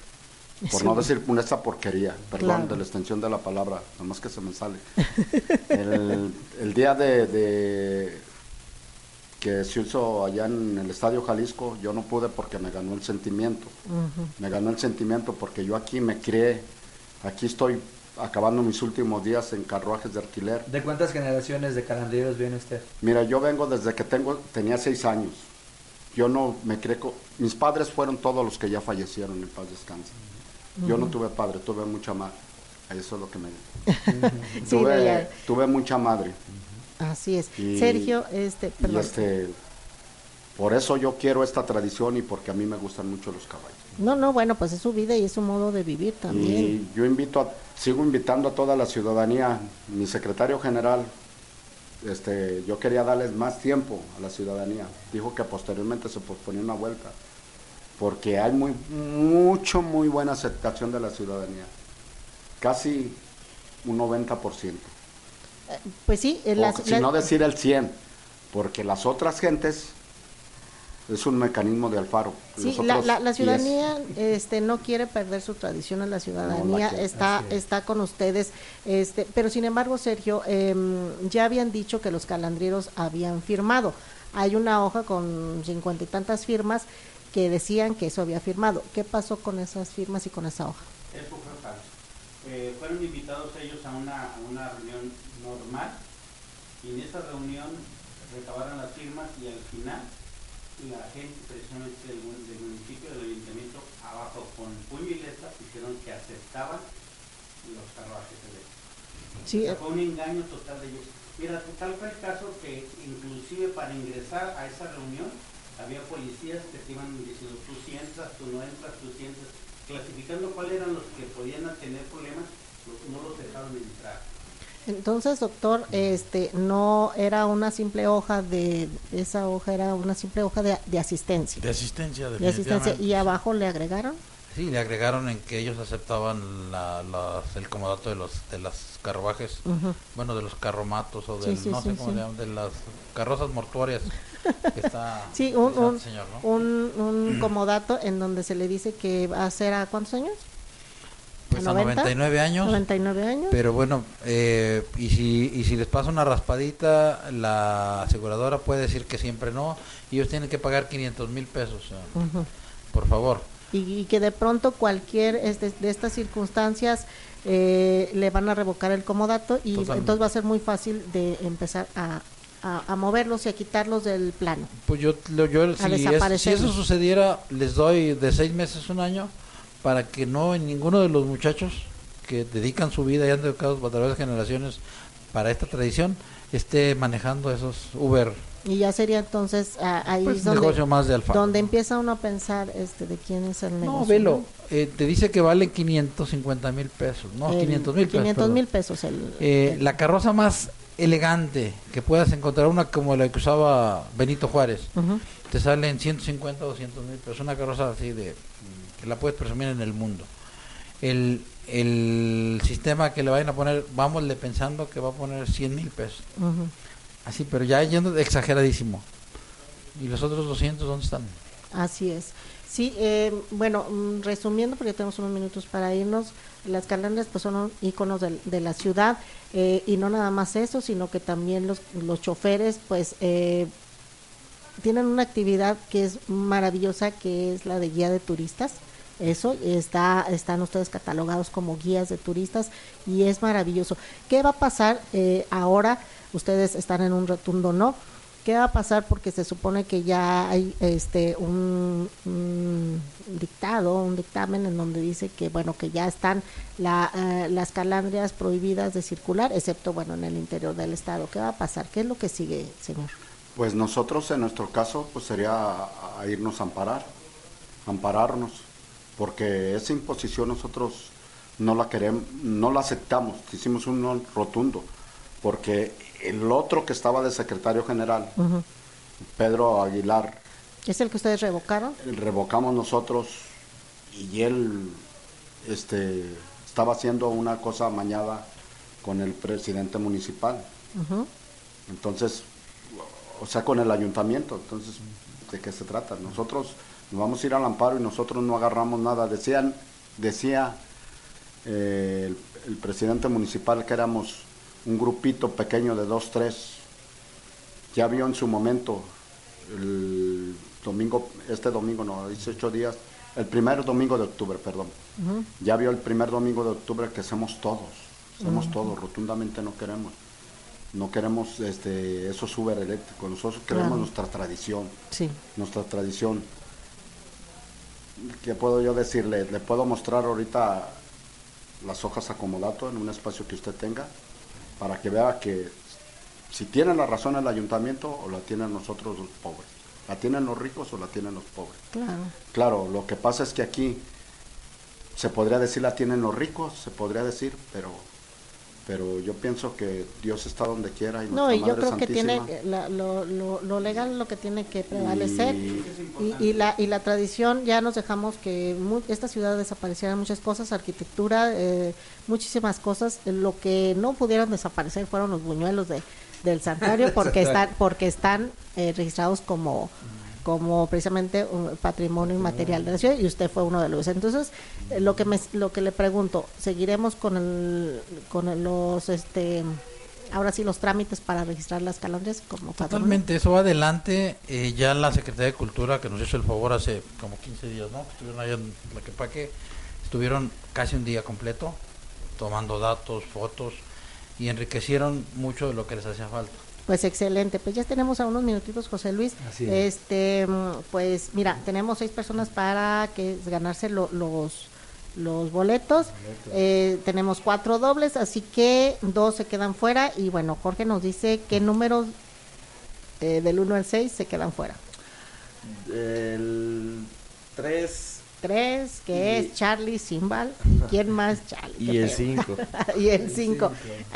Por no decir esa porquería, perdón Claro. de la extensión de la palabra, nomás que se me sale. el, el día de, de que se hizo allá en el Estadio Jalisco, yo no pude porque me ganó el sentimiento. Me ganó el sentimiento porque yo aquí me crié, aquí estoy acabando mis últimos días en carruajes de alquiler. ¿De cuántas generaciones de calandrieros viene usted? Mira, yo vengo desde que tengo, tenía seis años. Yo no me creco. Mis padres fueron todos los que ya fallecieron, en paz descanse. Yo no tuve padre, tuve mucha madre. Eso es lo que me Sí, tuve, tuve mucha madre. así es Y- Sergio este Y perdón. este, por eso yo quiero esta tradición y porque a mí me gustan mucho los caballos. No no bueno pues es su vida y es su modo de vivir también Y yo invito a, sigo invitando a toda la ciudadanía, mi secretario general, este, yo quería darles más tiempo a la ciudadanía. Dijo que posteriormente se posponía una vuelta, porque hay muy, mucho, muy buena aceptación de la ciudadanía. Casi un 90%. pues sí eh, O las- si las- no decir el 100%, porque las otras gentes es un mecanismo de Alfaro. Sí, la, la, la 10. ciudadanía este, no quiere perder su tradición, la ciudadanía está, es. está con ustedes, este, pero sin embargo, Sergio, em, ya habían dicho que los calandrieros habían firmado. Hay una hoja con cincuenta y tantas firmas que decían que eso había firmado. ¿Qué pasó con esas firmas y con esa hoja? Eso fue falso. Eh, fueron invitados ellos a una, a una reunión normal y en esa reunión recabaron las firmas y al final la gente precisamente del, mun- del municipio, del ayuntamiento, abajo con puño y letra, dijeron que aceptaban los carruajes eléctricos. Sí, eh. fue un engaño total de ellos. Mira, tal fue el caso que inclusive para ingresar a esa reunión había policías que te iban diciendo tú sí entras, tú no entras, tú sí entras, clasificando cuáles eran los que podían tener problemas, no los dejaron entrar. Entonces, doctor, este, no era una simple hoja de, esa hoja era una simple hoja de, de asistencia. De asistencia, De asistencia. Y abajo le agregaron. Sí, le agregaron en que ellos aceptaban la, las- el comodato de los de las carruajes, bueno, de los carromatos o del, sí, no sé cómo le llaman, de las carrozas que está Sí, un, un, señor, ¿no? un, un comodato en donde se le dice que va a ser a cuántos años? Hasta 90, 99 años. 99 años. Pero bueno, eh, y, si, y si les pasa una raspadita, la aseguradora puede decir que siempre no, y ellos tienen que pagar 500 mil pesos. Por favor. y, y que de pronto cualquier este, de estas circunstancias eh, le van a revocar el comodato y Totalmente. entonces va a ser muy fácil de empezar a, a, a moverlos y a quitarlos del plano. Pues yo, lo- yo A si, es- si eso sucediera, les doy de seis meses a un año para que no en ninguno de los muchachos que dedican su vida y han dedicado a través de generaciones para esta tradición esté manejando esos Uber. Y ya sería entonces ah, ahí Pues, es donde, negocio más de Alfaro. donde empieza uno a pensar este de quién es el negocio. No, velo, eh, te dice que vale 550 mil pesos, no, El 500 mil pesos. 500 perdón. mil pesos el, Eh, la carroza más elegante que puedas encontrar, una como la que usaba Benito Juárez, te sale en 150 o 200 mil pesos, una carroza así de que la puedes presumir en el mundo. El, el sistema que le vayan a poner, vámosle pensando que va a poner 100 mil pesos. Así, pero ya yendo de exageradísimo. ¿Y los otros 200 dónde están? Así es. Sí, eh, bueno, mm, resumiendo, porque tenemos unos minutos para irnos, las calandrias pues son íconos del- de, la ciudad eh, y no nada más eso, sino que también los, los choferes pues eh, tienen una actividad que es maravillosa, que es la de guía de turistas. Eso está, están ustedes catalogados como guías de turistas y es maravilloso. ¿Qué va a pasar eh, ahora? Ustedes están en un rotundo no. ¿Qué va a pasar? Porque se supone que ya hay este un, dictado, un dictamen en donde dice que bueno que ya están la, eh, las calandrias prohibidas de circular, excepto bueno en el interior del estado. ¿Qué va a pasar? ¿Qué es lo que sigue, señor? Pues nosotros en nuestro caso pues sería a irnos a amparar, ampararnos, porque esa imposición nosotros no la queremos, no la aceptamos, hicimos un no rotundo, porque el otro que estaba de secretario general. Pedro Aguilar, ¿Es el que ustedes revocaron? revocamos nosotros y él este estaba haciendo una cosa amañada con el presidente municipal. Entonces, o sea, con el ayuntamiento. Entonces, ¿de qué se trata? Nosotros nos vamos a ir al amparo y nosotros no agarramos nada. Decían, decía eh, el, el presidente municipal que éramos un grupito pequeño de dos, tres. Ya vio en su momento el domingo, este domingo, no, 18 días, el primer domingo de octubre, perdón. Ya vio el primer domingo de octubre que somos todos, somos todos, rotundamente no queremos. No queremos este, esos Uber eléctricos, nosotros queremos Claro. nuestra tradición, Sí. nuestra tradición. ¿Qué puedo yo decirle? Le puedo mostrar ahorita las hojas acomodato en un espacio que usted tenga para que vea que si tiene la razón el ayuntamiento o la tienen nosotros los pobres. ¿La tienen los ricos o la tienen los pobres? Claro. Claro, lo que pasa es que aquí se podría decir la tienen los ricos, se podría decir, pero pero yo pienso que Dios está donde quiera y No, y yo Madre creo que tiene Santísima. la- lo, lo, lo legal lo que tiene que prevalecer Y- y, y la y la tradición ya nos dejamos que mu- esta ciudad desapareciera muchas cosas, arquitectura, eh, muchísimas cosas. Lo que no pudieron desaparecer fueron los buñuelos de del santuario porque están porque están eh, registrados como como precisamente un patrimonio inmaterial de la ciudad y usted fue uno de los entonces eh, lo que me lo que le pregunto seguiremos con el con los este ahora sí los trámites para registrar las calandrias como? Totalmente, eso va adelante. Eh, ya la Secretaría de Cultura, que nos hizo el favor hace como 15 días, ¿no? Estuvieron allá en Tlaquepaque, estuvieron casi un día completo tomando datos, fotos y enriquecieron mucho de lo que les hacía falta. Pues excelente, pues ya tenemos a unos minutitos, José Luis. Así es. Este, mm, pues mira, tenemos seis personas para que ganarse lo- los los boletos. Eh, tenemos cuatro dobles, así que dos se quedan fuera y bueno, Jorge nos dice qué números eh, del 1 al 6 se quedan fuera. El 3 Tres, que Y- es Charlie Simbal. ¿Y quién más? Charlie. Y el cinco. y el 5.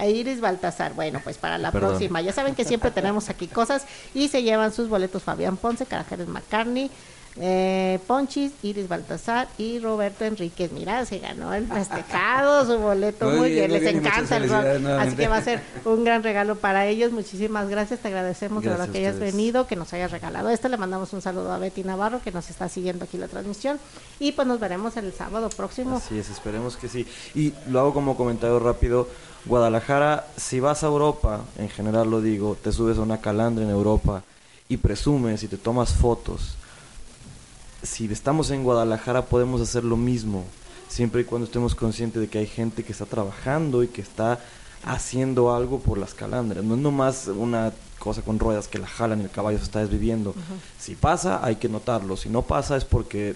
Iris Baltasar. Bueno, pues para la Perdón. próxima. Ya saben que siempre tenemos aquí cosas. Y se llevan sus boletos Fabián Ponce, Carajeres McCartney, Eh, Ponchis, Iris Baltasar y Roberto Enríquez. Mira, se ganó el festejado, su boleto. Muy Muy, bien, les encanta el rock. Así que va a ser un gran regalo para ellos. Muchísimas gracias, te agradecemos de Gracias verdad que hayas venido, que nos hayas regalado esto. Le mandamos un saludo a Betty Navarro que nos está siguiendo aquí la transmisión. Y pues nos veremos el sábado próximo. Así es, esperemos que sí. Y lo hago como comentario rápido. Guadalajara, si vas a Europa, en general lo digo, te subes a una calandra en Europa y presumes y te tomas fotos. Si estamos en Guadalajara podemos hacer lo mismo, siempre y cuando estemos conscientes de que hay gente que está trabajando y que está haciendo algo por las calandras. No es nomás una cosa con ruedas que la jalan y el caballo se está desviviendo. Si pasa, hay que notarlo. Si no pasa es porque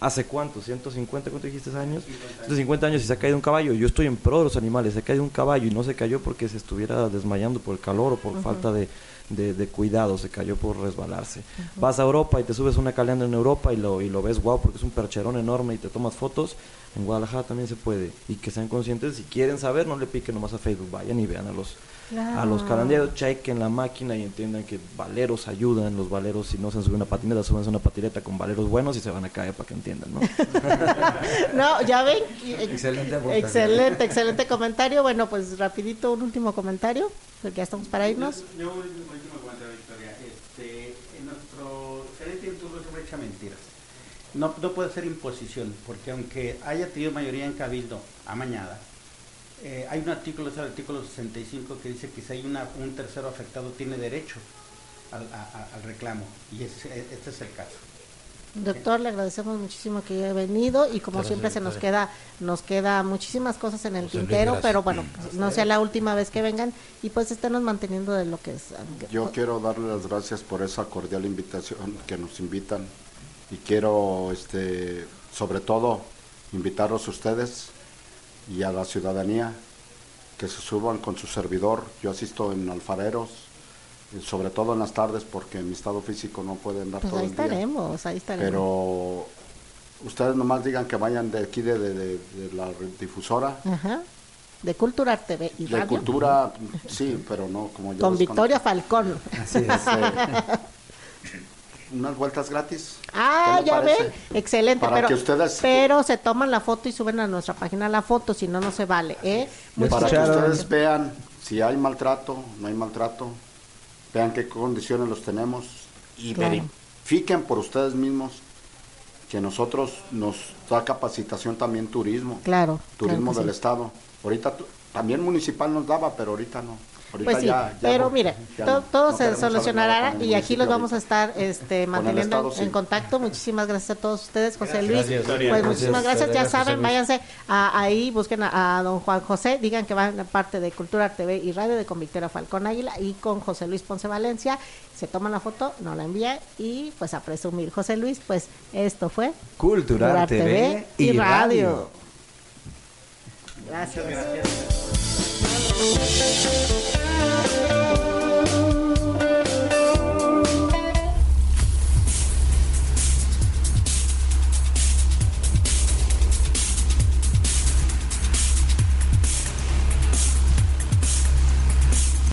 ¿Hace cuánto? ¿150? ¿Cuánto dijiste años? 150 años y se ha caído un caballo. Yo estoy en pro de los animales. Se ha caído un caballo y no se cayó porque se estuviera desmayando por el calor o por falta de, de- de cuidado. Se cayó por resbalarse. Vas a Europa y te subes una calendra en Europa y lo, y lo ves guau porque es un percherón enorme y te tomas fotos. En Guadalajara también se puede. Y que sean conscientes. Si quieren saber, no le piquen nomás a Facebook. Vayan y vean a los, a los Claro. calandreros. Chequen la máquina y entiendan que valeros ayudan. Los valeros, si no se han subido una patineta, súbanse una patineta con valeros buenos y se van a caer para que entiendan, ¿no? No, ya ven. Excelente aportación. Excelente, excelente comentario. Bueno, pues rapidito un último comentario, porque ya estamos para irnos. Yo, yo último último comentario, Victoria. Este, en nuestro gerente siempre echa mentiras. No, no puede ser imposición, porque aunque haya tenido mayoría en Cabildo amañada, eh, hay un artículo, es el artículo 65, que dice que si hay una, un tercero afectado tiene derecho al, a- a- al reclamo, y ese- este es el caso. Doctor, le agradecemos muchísimo que haya venido y como Gracias, siempre se nos queda nos queda muchísimas cosas en el José tintero, pero bueno, pues, no sea la última vez que vengan y pues esténos manteniendo de lo que es. aunque- Yo quiero darle las gracias por esa cordial invitación que nos invitan y quiero, este, sobre todo, invitarlos a ustedes y a la ciudadanía que se suban con su servidor. Yo asisto en alfareros, eh, sobre todo en las tardes porque en mi estado físico no puede andar Pues todo ahí el día. estaremos, ahí estaremos. Pero ustedes nomás digan que vayan de aquí de, de- de- de la difusora. Ajá. De Cultura TV y De Radio. cultura, sí, pero no como yo. Con Victoria Falcón. Así es. Unas vueltas gratis. Ah, ¿Qué le ya ven, excelente, Para pero, que ustedes- pero se toman la foto y suben a nuestra página la foto, si no, no se vale, ¿eh? Para que ustedes vean si hay maltrato, no hay maltrato, vean qué condiciones los tenemos y Claro. verifiquen por ustedes mismos que nosotros nos da capacitación también turismo, Claro, turismo claro del sí. estado. Ahorita también municipal nos daba, pero ahorita no. Ahorita Pues sí, ya- ya pero no- mire, ya to- no- todo no se solucionará y aquí los vamos a estar este, manteniendo Estado, sí. en contacto. Muchísimas gracias a todos ustedes, José Gracias. Luis. Gracias, pues muchísimas Gracias, gracias, ya saben, váyanse a- ahí, busquen a, a don Juan José, digan que van a parte de Cultura TV y Radio de con Victoria Falcón Águila y con José Luis Ponce Valencia. Se toman la foto, nos la envían y pues a presumir. José Luis, pues esto fue Cultural TV y Radio. Gracias. Muchas gracias. Thank you.